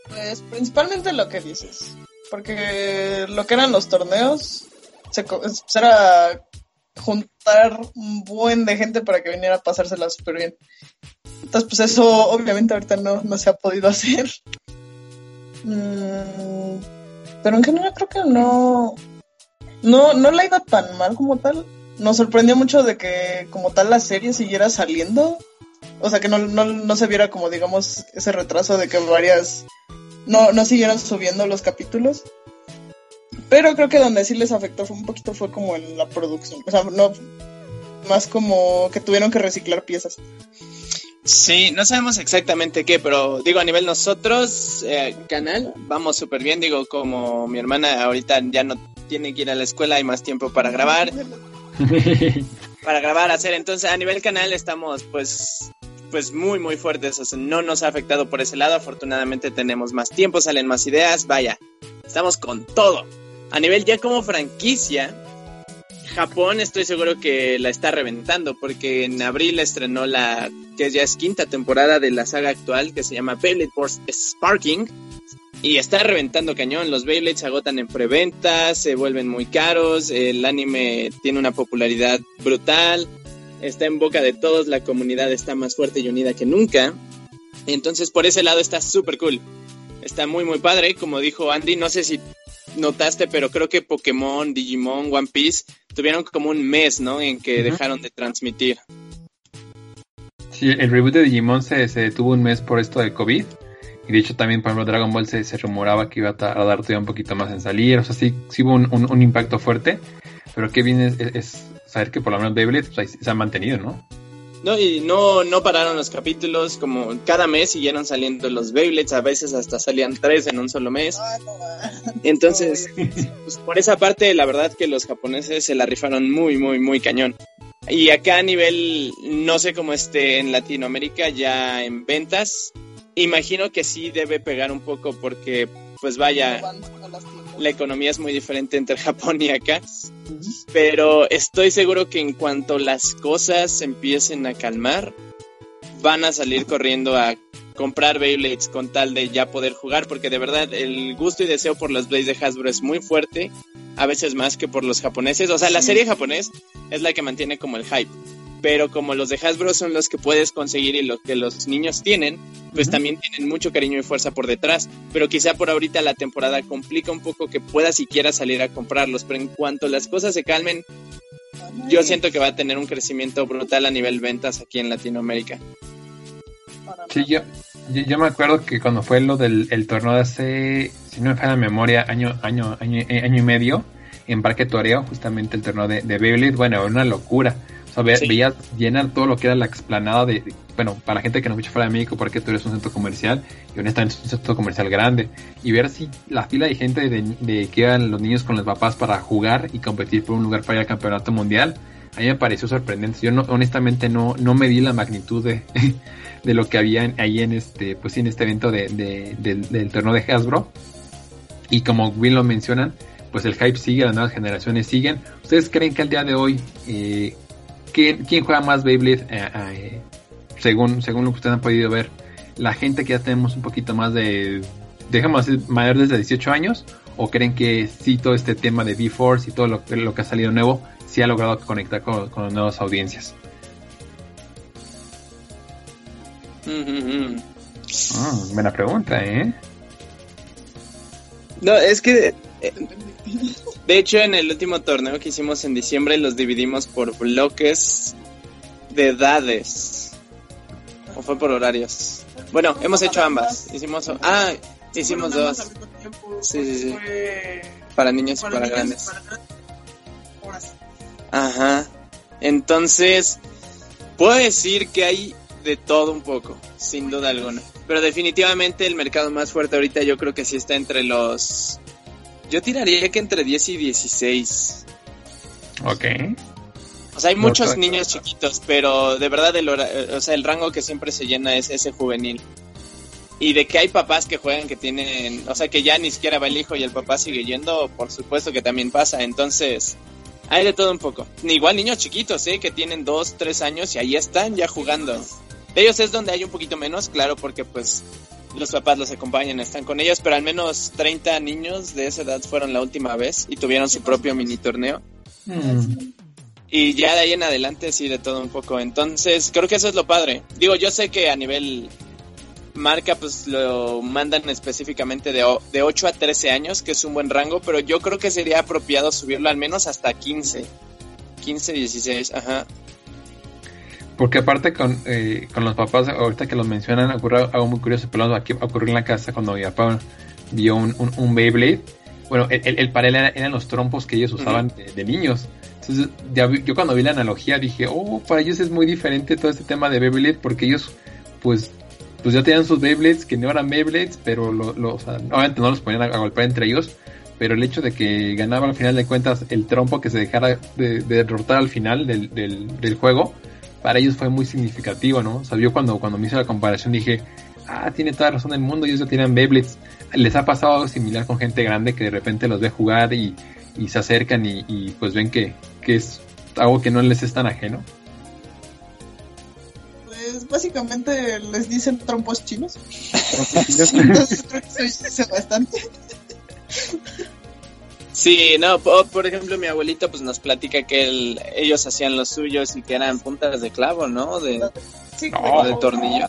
D: Pues principalmente lo que dices. Porque lo que eran los torneos se, pues, era juntar un buen de gente para que viniera a pasársela súper bien. Entonces, pues eso obviamente ahorita no, no se ha podido hacer. Mm, pero en general creo que no, no, no ha ido tan mal como tal. Nos sorprendió mucho de que como tal la serie siguiera saliendo. O sea, que no, no, no se viera como digamos ese retraso de que varias no, no siguieron subiendo los capítulos. Pero creo que donde sí les afectó fue un poquito fue como en la producción. O sea, no más como que tuvieron que reciclar piezas.
C: Sí, no sabemos exactamente qué, pero digo, a nivel nosotros, eh, canal, vamos súper bien. Digo, como mi hermana ahorita ya no tiene que ir a la escuela, hay más tiempo para grabar, para grabar, hacer. Entonces, a nivel canal estamos, pues, pues muy, muy fuertes. O sea, no nos ha afectado por ese lado. Afortunadamente tenemos más tiempo, salen más ideas. Vaya, estamos con todo. A nivel ya como franquicia, Japón estoy seguro que la está reventando porque en abril estrenó la que ya es quinta temporada de la saga actual que se llama Beyblade Force Sparking y está reventando cañón. Los Beyblades se agotan en preventas, se vuelven muy caros, el anime tiene una popularidad brutal, está en boca de todos, la comunidad está más fuerte y unida que nunca. Entonces por ese lado está súper cool. Está muy muy padre, como dijo Andy, no sé si notaste, pero creo que Pokémon, Digimon, One Piece tuvieron como un mes, ¿no? En que dejaron de transmitir.
B: Sí, el reboot de Digimon se, se detuvo un mes por esto del COVID. Y de hecho también, por ejemplo, Dragon Ball se, se rumoraba que iba a tardar todavía un poquito más en salir. O sea, sí, sí hubo un, un- un impacto fuerte. Pero qué bien es, es- es saber que por lo menos Beyblade pues, se ha mantenido, ¿no?
C: No, y no, no pararon los capítulos, como cada mes siguieron saliendo los Beyblades, a veces hasta salían tres en un solo mes.
D: Ah.
C: Entonces, pues por esa parte, la verdad que los japoneses se la rifaron muy, muy, muy cañón. Y acá a nivel, no sé cómo esté en Latinoamérica, ya en ventas, imagino que sí debe pegar un poco porque, pues vaya, La economía es muy diferente entre Japón y acá. Pero estoy seguro que en cuanto las cosas se empiecen a calmar, van a salir corriendo a comprar Beyblades con tal de ya poder jugar, porque de verdad el gusto y deseo por los Blades de Hasbro es muy fuerte, a veces más que por los japoneses. O sea, la serie japonés es la que mantiene como el hype. Pero como los de Hasbro son los que puedes conseguir y lo que los niños tienen, pues también tienen mucho cariño y fuerza por detrás. Pero quizá por ahorita la temporada complica un poco que pueda siquiera salir a comprarlos. Pero en cuanto las cosas se calmen, yo siento que va a tener un crecimiento brutal a nivel ventas aquí en Latinoamérica.
B: Sí, yo, yo, yo me acuerdo que cuando fue lo del el torneo de hace, si no me falla la memoria, año, año, año, eh, año y medio, en Parque Toreo, justamente el torneo de, de Beyblade, bueno, era una locura. O sea, ve-
C: Sí.
B: veías llenar todo lo que era la explanada de, de- bueno, para la gente que no escucha fuera de México, Parque Toreo es un centro comercial, y honestamente es un centro comercial grande, y ver así la fila de gente de, de que iban los niños con los papás para jugar y competir por un lugar para ir al campeonato mundial, a mí me pareció sorprendente. Yo no, honestamente no, no me di la magnitud de, de lo que había en- ahí en este, pues sí, en este evento de, de- del, del torneo de Hasbro. Y como bien lo mencionan, pues el hype sigue, las nuevas generaciones siguen. ¿Ustedes creen que al día de hoy, eh, ¿quién, quién juega más Beyblade eh, eh, según, según lo que ustedes han podido ver, la gente que ya tenemos un poquito más de, dejamos decir, mayores de 18 años, o creen que sí todo este tema de B-Force y todo lo, lo que ha salido nuevo, sí ha logrado conectar con, con nuevas audiencias? Ah, buena pregunta, ¿eh?
C: No, es que de hecho en el último torneo que hicimos en diciembre los dividimos por bloques de edades. ¿O fue por horarios? Bueno, hemos hecho ambas. Hicimos ah, hicimos dos. Sí, sí, sí. Para niños y para grandes. Ajá. Entonces, puedo decir que hay de todo un poco, sin duda alguna. Pero definitivamente el mercado más fuerte ahorita yo creo que sí está entre los... Yo tiraría que entre 10 y 16.
B: Ok.
C: O sea, hay muchos niños chiquitos, pero de verdad el, o sea, el rango que siempre se llena es ese juvenil. Y de que hay papás que juegan que tienen, o sea, que ya ni siquiera va el hijo y el papá sigue yendo, por supuesto que también pasa. Entonces, hay de todo un poco. Igual niños chiquitos, ¿eh? Que tienen 2, 3 años y ahí están ya jugando. De ellos es donde hay un poquito menos, claro, porque pues los papás los acompañan, están con ellos, pero al menos 30 niños de esa edad fueron la última vez y tuvieron su propio mini torneo. Mm. Y ya de ahí en adelante sí, de todo un poco. Entonces, creo que eso es lo padre. Digo, yo sé que a nivel marca, pues lo mandan específicamente de, de 8 a 13 años, que es un buen rango, pero yo creo que sería apropiado subirlo al menos hasta 15. 15, 16, ajá.
B: Porque aparte con, eh, con los papás, ahorita que los mencionan, ocurrió algo muy curioso, pero aquí ocurrió en la casa cuando mi papá vio un, un, Beyblade. Bueno, el, el, panel eran los trompos que ellos usaban de, niños. Entonces, ya yo cuando vi la analogía dije, oh, para ellos es muy diferente todo este tema de Beyblade, porque ellos, pues, pues ya tenían sus Beyblades que no eran Beyblades, pero lo, lo, obviamente no los ponían a, golpear entre ellos, pero el hecho de que ganaba al final de cuentas el trompo que se dejara de, derrotar al final del, del, del juego, para ellos fue muy significativo, ¿no? O sea, yo cuando, cuando me hice la comparación dije, ah, tiene toda razón el mundo, ellos ya tienen Beyblades. Les ha pasado algo similar con gente grande que de repente los ve jugar y, se acercan y, pues ven que, es algo que no les es tan ajeno.
D: Pues básicamente les dicen trompos chinos. Trompos chinos. Entonces creo que se dice bastante.
C: Sí, no, por, ejemplo, mi abuelito pues nos platica que ellos hacían los suyos y que eran puntas de clavo, ¿no? De, de tornillo.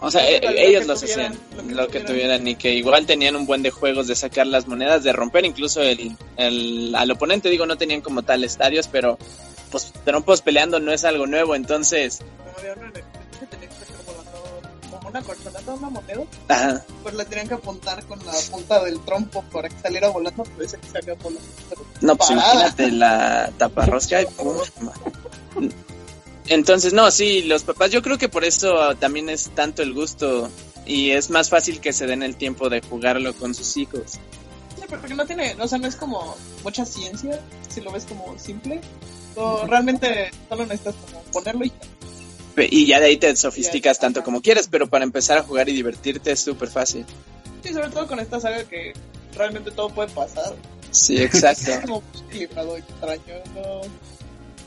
C: O sea, e, ellos los hacían, lo que tuvieran y que igual tenían un buen de juegos de sacar las monedas, de romper incluso el, el al oponente, digo, no tenían como tal estadios, pero pues trompos peleando no es algo nuevo, entonces
D: una corcholata, una moneda, Ajá. pues la tenían que apuntar con la punta del trompo para que saliera volando, pero ese que salía volando.
C: no, pues imagínate la taparrosca y Entonces, no, sí, los papás, yo creo que por eso también es tanto el gusto y es más fácil que se den el tiempo de jugarlo con sus hijos.
D: Sí, porque no tiene, o sea, no es como mucha ciencia, si lo ves como simple. O realmente solo necesitas como ponerlo y
C: y ya de ahí te sofisticas tanto como quieres, pero para empezar a jugar y divertirte es súper fácil.
D: Sí, sobre todo con esta saga que realmente todo puede pasar.
C: Sí, exacto.
D: es como equilibrado extraño,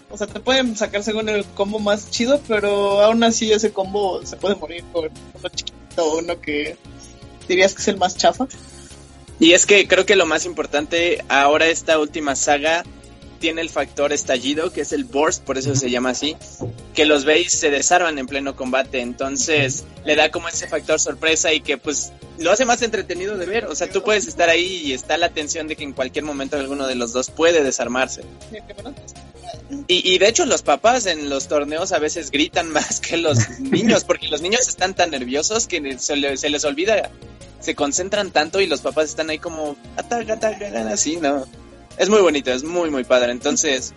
D: O sea, te pueden sacar según el combo más chido, pero aún así ese combo se puede morir con uno chiquito o uno que dirías que es el más chafa.
C: Y es que creo que lo más importante ahora esta última saga tiene el factor estallido, que es el burst, por eso se llama así, que los veis se desarman en pleno combate, entonces le da como ese factor sorpresa y que pues lo hace más entretenido de ver, o sea, tú puedes estar ahí y está la tensión de que en cualquier momento alguno de los dos puede desarmarse. Y, y de hecho los papás en los torneos a veces gritan más que los niños, porque los niños están tan nerviosos que se, se les olvida se concentran tanto y los papás están ahí como ataca, ataca, así, ¿no? Es muy bonito, es muy, muy padre. Entonces,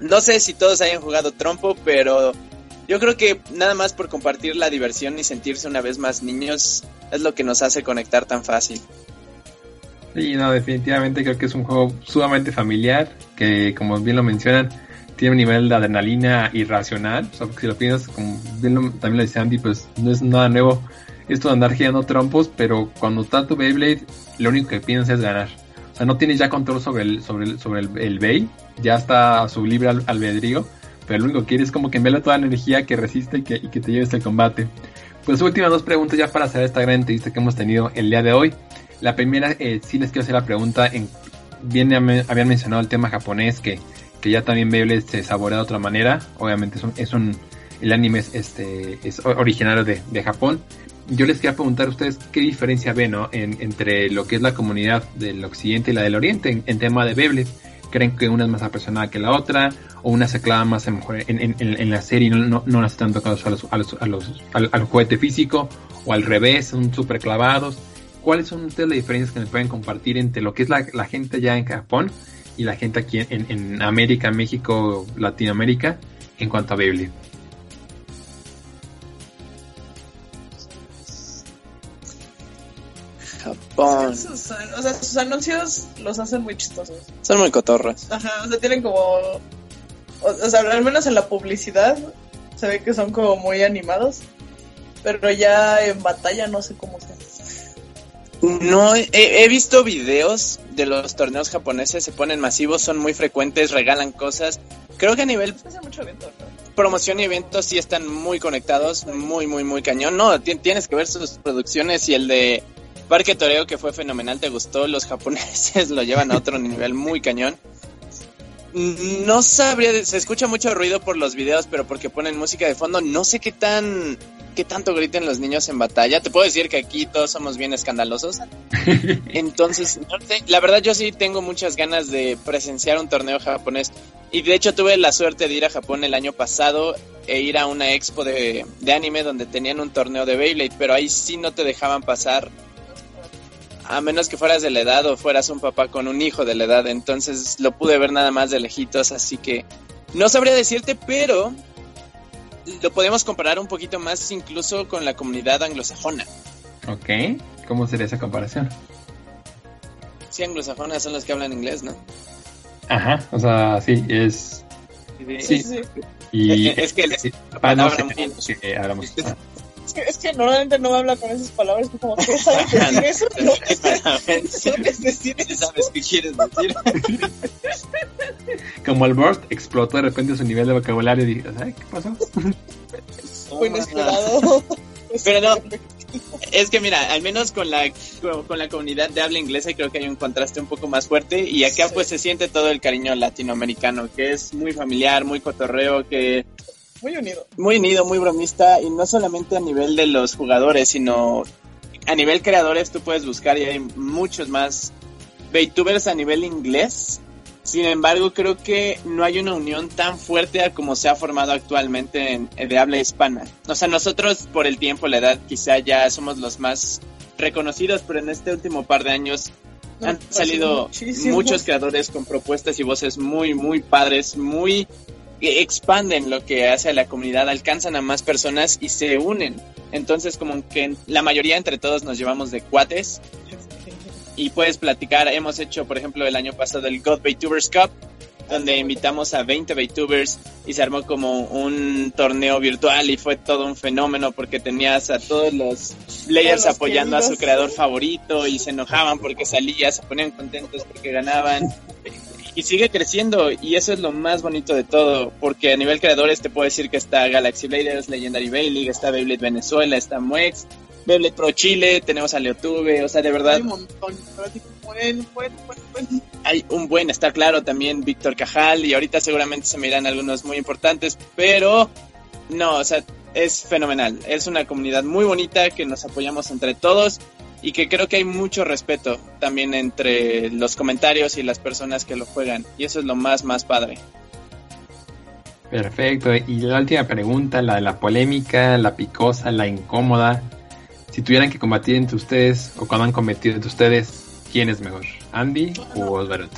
C: no sé si todos hayan jugado trompo, pero yo creo que nada más por compartir la diversión y sentirse una vez más niños es lo que nos hace conectar tan fácil.
B: Sí, no, definitivamente creo que es un juego sumamente familiar, que como bien lo mencionan, tiene un nivel de adrenalina irracional. O sea, si lo piensas, como bien también lo dice Andy, pues no es nada nuevo esto de andar girando trompos, pero cuando está tu Beyblade, lo único que piensas es ganar. O sea, no tienes ya control sobre el, sobre el, sobre el, Bay, ya está a su libre albedrío, pero lo único que quieres es como que envíale toda la energía que resiste y que, y que te lleves al combate. Pues últimas dos preguntas ya para hacer esta gran entrevista que hemos tenido el día de hoy. La primera, eh, sí les quiero hacer la pregunta, en, bien habían mencionado el tema japonés, que, que ya también Beyblade se saborea de otra manera, obviamente es un, es un el anime es, este, es originario de, de Japón, yo les quería preguntar a ustedes qué diferencia ven ¿no? en, entre lo que es la comunidad del occidente y la del oriente en, tema de Beyblade. ¿Creen que una es más apasionada que la otra? ¿O una se clava más en, en, en la serie y no, no, no hace tanto caso a los, a los, a los, al, juguete físico? ¿O al revés, son súper clavados? ¿Cuáles son ustedes las diferencias que me pueden compartir entre lo que es la, la gente ya en Japón y la gente aquí en, en América, México, Latinoamérica en cuanto a Beyblade?
D: O sea, sus anuncios los hacen muy chistosos.
C: Son muy cotorras.
D: Ajá, o sea, tienen como. O, sea, al menos en la publicidad se ve que son como muy animados. Pero ya en batalla no sé cómo se
C: No, he, visto videos de los torneos japoneses, se ponen masivos, son muy frecuentes, regalan cosas. Creo que a nivel
D: mucho evento,
C: promoción y eventos sí están muy conectados, muy, muy, muy cañón. No, tienes que ver sus producciones y el de Parque Toreo que fue fenomenal, ¿te gustó? Los japoneses lo llevan a otro nivel muy cañón. No sabría, se escucha mucho ruido por los videos, pero porque ponen música de fondo, no sé qué tan qué tanto griten los niños en batalla. Te puedo decir que aquí todos somos bien escandalosos. Entonces, la verdad yo sí tengo muchas ganas de presenciar un torneo japonés. Y de hecho tuve la suerte de ir a Japón el año pasado e ir a una expo de, de anime donde tenían un torneo de Beyblade, pero ahí sí no te dejaban pasar a menos que fueras de la edad o fueras un papá con un hijo de la edad. Entonces lo pude ver nada más de lejitos, así que no sabría decirte, pero lo podemos comparar un poquito más incluso con la comunidad anglosajona.
B: Ok, ¿cómo sería esa comparación?
C: Sí, anglosajonas son los que hablan inglés, ¿no?
B: Ajá, o sea, sí, es... Sí, sí. Y
C: es que...
B: Ah, no, hablamos.
D: Es que normalmente no me habla con esas palabras, como que sabes decir eso, no sabes decir eso.
C: ¿Sabes qué quieres decir?
B: como el burst explotó de repente su nivel de vocabulario y dije, ¿sabes qué pasó?
D: Muy inesperado.
C: Pero no, es que mira, al menos con la, con la comunidad de habla inglesa creo que hay un contraste un poco más fuerte y acá pues se siente todo el cariño latinoamericano, que es muy familiar, muy cotorreo, que
D: muy unido.
C: Muy unido, muy bromista y no solamente a nivel de los jugadores, sino a nivel creadores tú puedes buscar y hay muchos más VTubers a nivel inglés. Sin embargo, creo que no hay una unión tan fuerte como se ha formado actualmente en, de habla hispana. O sea, nosotros por el tiempo, la edad, quizá ya somos los más reconocidos, pero en este último par de años han salido muchos creadores con propuestas y voces muy, muy padres, muy expanden lo que hace a la comunidad, alcanzan a más personas y se unen. Entonces como que la mayoría entre todos nos llevamos de cuates y puedes platicar. Hemos hecho, por ejemplo, el año pasado el God VTubers Cup, donde invitamos a 20 VTubers y se armó como un torneo virtual y fue todo un fenómeno porque tenías a todos los players apoyando a su creador favorito y se enojaban porque salía, se ponían contentos porque ganaban y sigue creciendo y eso es lo más bonito de todo, porque a nivel creadores te puedo decir que está Galaxy Bladers, Legendary League, está Beyblade Venezuela, está Muex, Beyblade Pro Chile, tenemos a Leotube, o sea, de verdad... Hay un montón, buen, buen, buen, Hay un buen, está claro, también Víctor Cajal y ahorita seguramente se me irán algunos muy importantes, pero no, o sea, es fenomenal, es una comunidad muy bonita que nos apoyamos entre todos y que creo que hay mucho respeto también entre los comentarios y las personas que lo juegan y eso es lo más más padre.
B: Perfecto, y la última pregunta, la de la polémica, la picosa, la incómoda. Si tuvieran que combatir entre ustedes o cuando han cometido entre ustedes, ¿quién es mejor? ¿Andy o Osvaldo?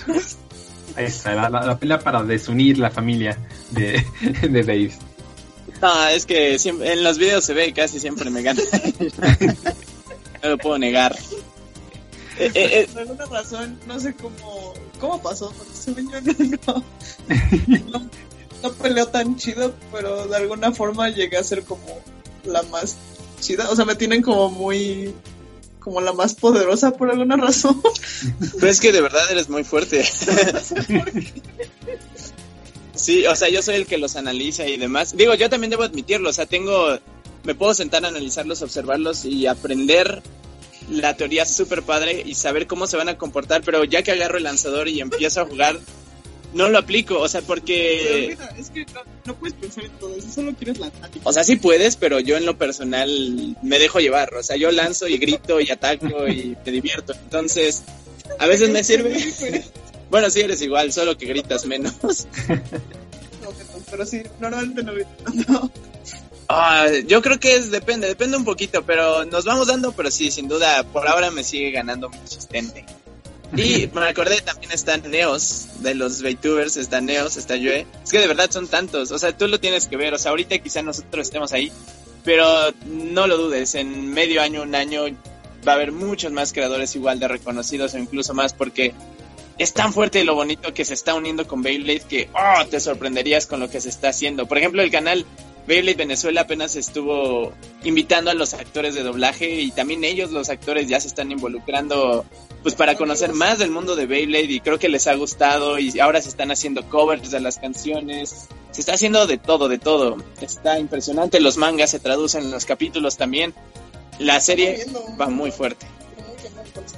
B: Ahí está, la, pelea para desunir la familia de, de Dave.
C: No, es que en los videos se ve casi siempre me gana. no lo puedo negar.
D: Eh, eh, eh, Por alguna razón, no sé cómo, cómo pasó, porque no, no, no peleó tan chido, pero de alguna forma llegué a ser como la más chida. O sea, me tienen como muy como la más poderosa por alguna razón.
C: Pero es que de verdad eres muy fuerte. Sí, o sea, yo soy el que los analiza y demás. Digo, yo también debo admitirlo, o sea, tengo, me puedo sentar a analizarlos, observarlos y aprender la teoría súper padre y saber cómo se van a comportar, pero ya que agarro el lanzador y empiezo a jugar, no lo aplico, o sea, porque...
D: es que no, puedes pensar en todo eso, solo quieres lanzar.
C: O sea, sí puedes, pero yo en lo personal me dejo llevar, o sea, yo lanzo y grito y ataco y me divierto, entonces a veces me sirve... Bueno, sí eres igual, solo que gritas menos.
D: pero sí, normalmente no.
C: Ah, yo creo que es, depende, depende un poquito, pero nos vamos dando, pero sí, sin duda, por ahora me sigue ganando mi asistente. Y me acordé, también están Neos, de los VTubers, está Neos, está Joe. Es que de verdad son tantos, o sea, tú lo tienes que ver, o sea, ahorita quizá nosotros estemos ahí, pero no lo dudes, en medio año, un año, va a haber muchos más creadores igual de reconocidos o incluso más porque es tan fuerte lo bonito que se está uniendo con Beyblade que oh, te sorprenderías con lo que se está haciendo. Por ejemplo, el canal Beyblade Venezuela apenas estuvo invitando a los actores de doblaje y también ellos, los actores, ya se están involucrando pues para conocer más del mundo de Beyblade y creo que les ha gustado y ahora se están haciendo covers de las canciones. Se está haciendo de todo, de todo. Está impresionante. Los mangas se traducen en los capítulos también. La serie va muy fuerte.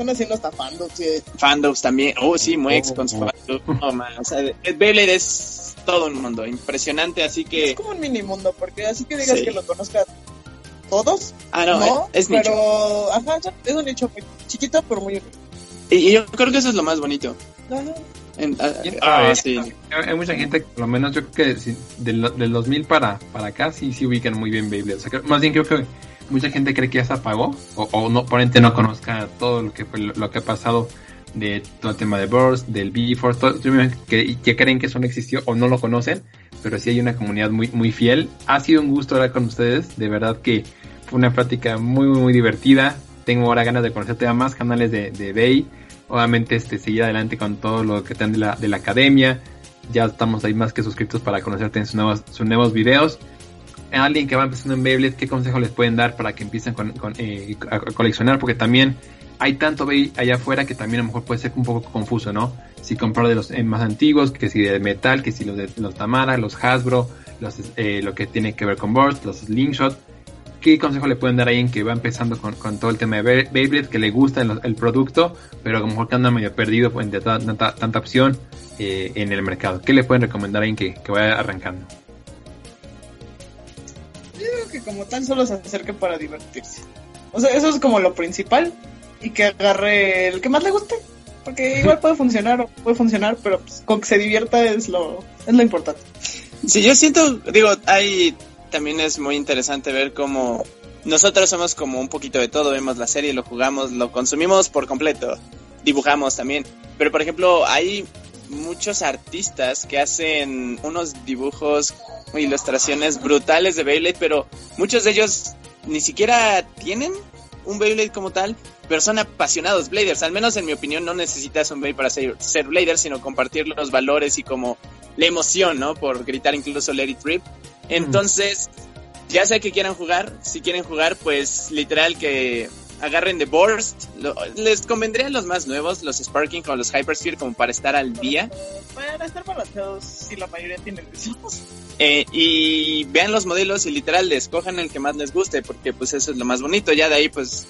D: Están haciendo hasta fandoms.
C: Fandoms también. Oh, sí, muy ex con su o sea, Beyblade es todo un mundo impresionante, así que...
D: Es como un mini mundo, porque así que digas que lo conozcan todos.
C: Ah, no, es,
D: pero,
C: nicho.
D: Ajá, es un nicho chiquito, pero muy...
C: Y, yo creo que eso es lo más bonito.
B: Ah, ah, sí. Hay mucha gente, por lo menos yo creo que del, del 2000 para, para acá sí, sí ubican muy bien Beyblade. O sea, más bien creo que mucha gente cree que ya se apagó o, o no, por ende no conozca todo lo que fue lo que ha pasado de todo el tema de Burst, del B-Force, que, que creen que eso no existió o no lo conocen, pero sí hay una comunidad muy, muy fiel. Ha sido un gusto hablar con ustedes, de verdad que fue una práctica muy, muy, divertida. Tengo ahora ganas de conocerte a más canales de, de Bay. Obviamente, este, seguir adelante con todo lo que están de la, de la academia. Ya estamos ahí más que suscritos para conocerte en sus nuevos, sus nuevos videos. Alguien que va empezando en Beyblade, ¿qué consejo les pueden dar para que empiecen con, eh, a coleccionar? Porque también hay tanto Bay allá afuera que también a lo mejor puede ser un poco confuso, ¿no? Si comprar de los eh, más antiguos, que si de metal, que si los de los Tamara, los Hasbro, los, eh, lo que tiene que ver con Burst, los Slingshot. ¿Qué consejo le pueden dar a alguien que va empezando con, todo el tema de Beyblade, que le gusta el, producto, pero a lo mejor que anda medio perdido de tanta, tanta opción en el mercado? ¿Qué le pueden recomendar a alguien que, que vaya arrancando?
D: Que como tan solo se acerque para divertirse. O sea, eso es como lo principal y que agarre el que más le guste. Porque igual puede funcionar o puede funcionar, pero pues, con que se divierta es lo, es lo importante.
C: Sí, yo siento, digo, ahí también es muy interesante ver cómo nosotros somos como un poquito de todo, vemos la serie, lo jugamos, lo consumimos por completo, dibujamos también. Pero por ejemplo, hay muchos artistas que hacen unos dibujos o ilustraciones brutales de Beyblade, pero muchos de ellos ni siquiera tienen un Beyblade como tal, pero son apasionados Bladers. Al menos en mi opinión no necesitas un Beyblade para ser, ser Blader, sino compartir los valores y como la emoción, ¿no? Por gritar incluso Let It Rip. Entonces, ya sea que quieran jugar, si quieren jugar, pues literal que agarren The Burst. les convendrían los más nuevos, los Sparking o los Hypersphere, como para estar al día.
D: Para estar balanceados, si la mayoría tienen esos.
C: Eh, y vean los modelos y literal escojan el que más les guste, porque pues eso es lo más bonito. Ya de ahí, pues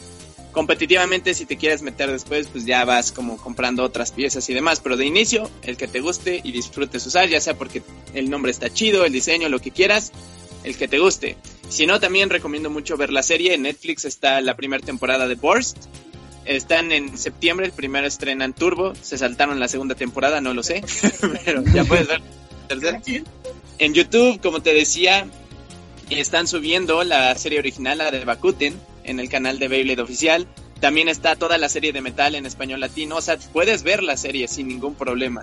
C: competitivamente, si te quieres meter después, pues ya vas como comprando otras piezas y demás. Pero de inicio, el que te guste y disfrutes usar, ya sea porque el nombre está chido, el diseño, lo que quieras, el que te guste. Si no, también recomiendo mucho ver la serie. En Netflix está la primera temporada de Burst. Están en septiembre, el primero estrenan Turbo. Se saltaron la segunda temporada, no lo sé. pero ya puedes ver. En YouTube, como te decía, están subiendo la serie original, la de Bakuten, en el canal de Beyblade oficial. También está toda la serie de metal en español latino. O sea, puedes ver la serie sin ningún problema.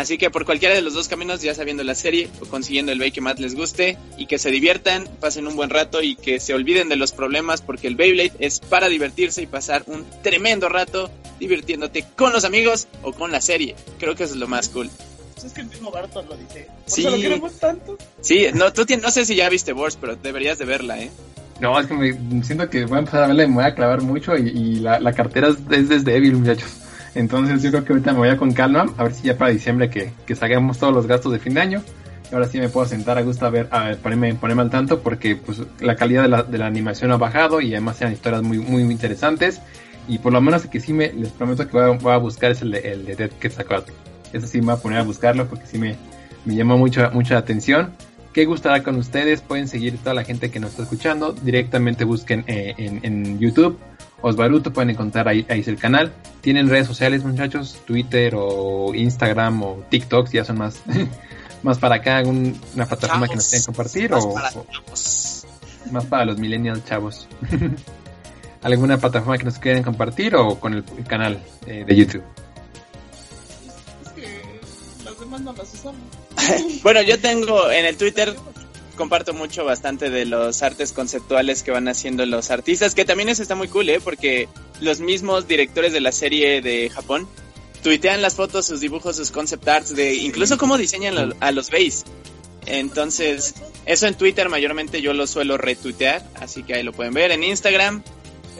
C: Así que por cualquiera de los dos caminos, ya sabiendo la serie o consiguiendo el Beyblade que más les guste y que se diviertan, pasen un buen rato y que se olviden de los problemas porque el Beyblade es para divertirse y pasar un tremendo rato divirtiéndote con los amigos o con la serie. Creo que eso es lo más cool.
D: Pues es que el mismo Barton lo dice. sí. lo queremos tanto.
C: Sí, no, tú no sé si ya viste Wars, pero deberías de verla, ¿eh?
B: No, es que me siento que voy a empezar a verla y me voy a clavar mucho y, la, la, cartera es, desde débil, muchachos. Entonces yo creo que ahorita me voy a con calma, a ver si ya para diciembre que, que salgamos todos los gastos de fin de año, Ahora sí me puedo sentar a gusto a ver, a ver, ponerme, ponerme al tanto porque pues la calidad de la, de la animación ha bajado y además eran historias muy, muy interesantes. Y por lo menos que sí me, les prometo que voy a, buscar es el el de Dead Quetzalcoatl. Eso sí me voy a poner a buscarlo porque sí me, me llamó mucho, mucha atención. ¿Qué gustará con ustedes? Pueden seguir toda la gente que nos está escuchando. Directamente busquen eh, en, en, YouTube. Osbaruto pueden encontrar ahí, ahí es el canal. Tienen redes sociales, muchachos, Twitter o Instagram o TikTok, si ya son más, más para acá, una plataforma que nos quieran compartir
C: más
B: o,
C: para
B: o más para los millennials chavos. ¿Alguna plataforma que nos quieran compartir o con el, el canal eh, de YouTube?
D: Es que las demás no las usamos.
C: bueno, yo tengo en el Twitter comparto mucho bastante de los artes conceptuales que van haciendo los artistas, que también eso está muy cool, ¿eh? Porque los mismos directores de la serie de Japón tuitean las fotos, sus dibujos, sus concept arts, de incluso cómo diseñan a, los base. Entonces, eso en Twitter mayormente yo lo suelo retuitear, así que ahí lo pueden ver. En Instagram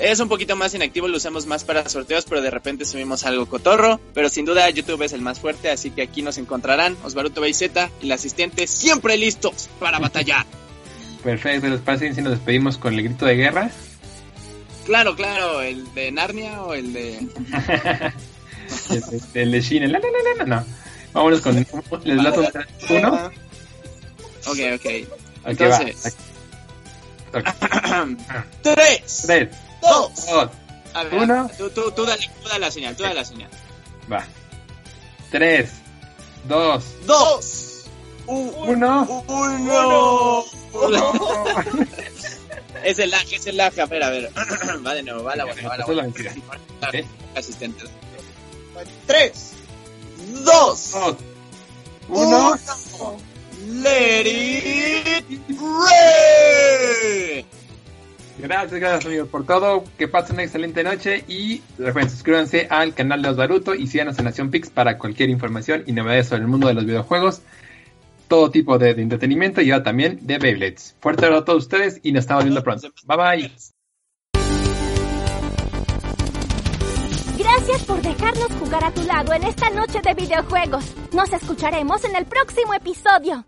C: es un poquito más inactivo, lo usamos más para sorteos, pero de repente subimos algo cotorro. Pero sin duda YouTube es el más fuerte, así que aquí nos encontrarán Osvaruto Baizeta y el asistente siempre listos para batallar.
B: Perfecto, ¿les parece si nos despedimos con el grito de guerra?
C: Claro, claro, el de Narnia o el de...
B: el, de, el de China, no, no, no, no, no. Vámonos con el relato uno.
C: Ok, ok.
B: Okay,
C: Entonces...
B: Okay.
C: Tres.
B: Tres.
C: Dos.
B: Dos.
C: A ver,
B: Uno.
C: Tú, tú, tú, dale, tú dale la señal, tú dale la señal.
B: Va. Tres. Dos.
C: Dos.
B: Uno.
C: Uno. es el lag, es el lag. A ver, a ver. va de nuevo, va la buena, va la buena. Asistente.
D: Tres.
C: Dos.
B: Dos. Uno.
C: Let it rain.
B: Gracias, gracias amigos por todo. Que pasen una excelente noche y recuerden suscríbanse al canal de Osbaruto y síganos en Nación Pix para cualquier información y novedades sobre el mundo de los videojuegos, todo tipo de, entretenimiento y ahora también de Beyblades. Fuerte a todos ustedes y nos estamos viendo pronto. Bye bye.
A: Gracias por dejarnos jugar a tu lado en esta noche de videojuegos. Nos escucharemos en el próximo episodio.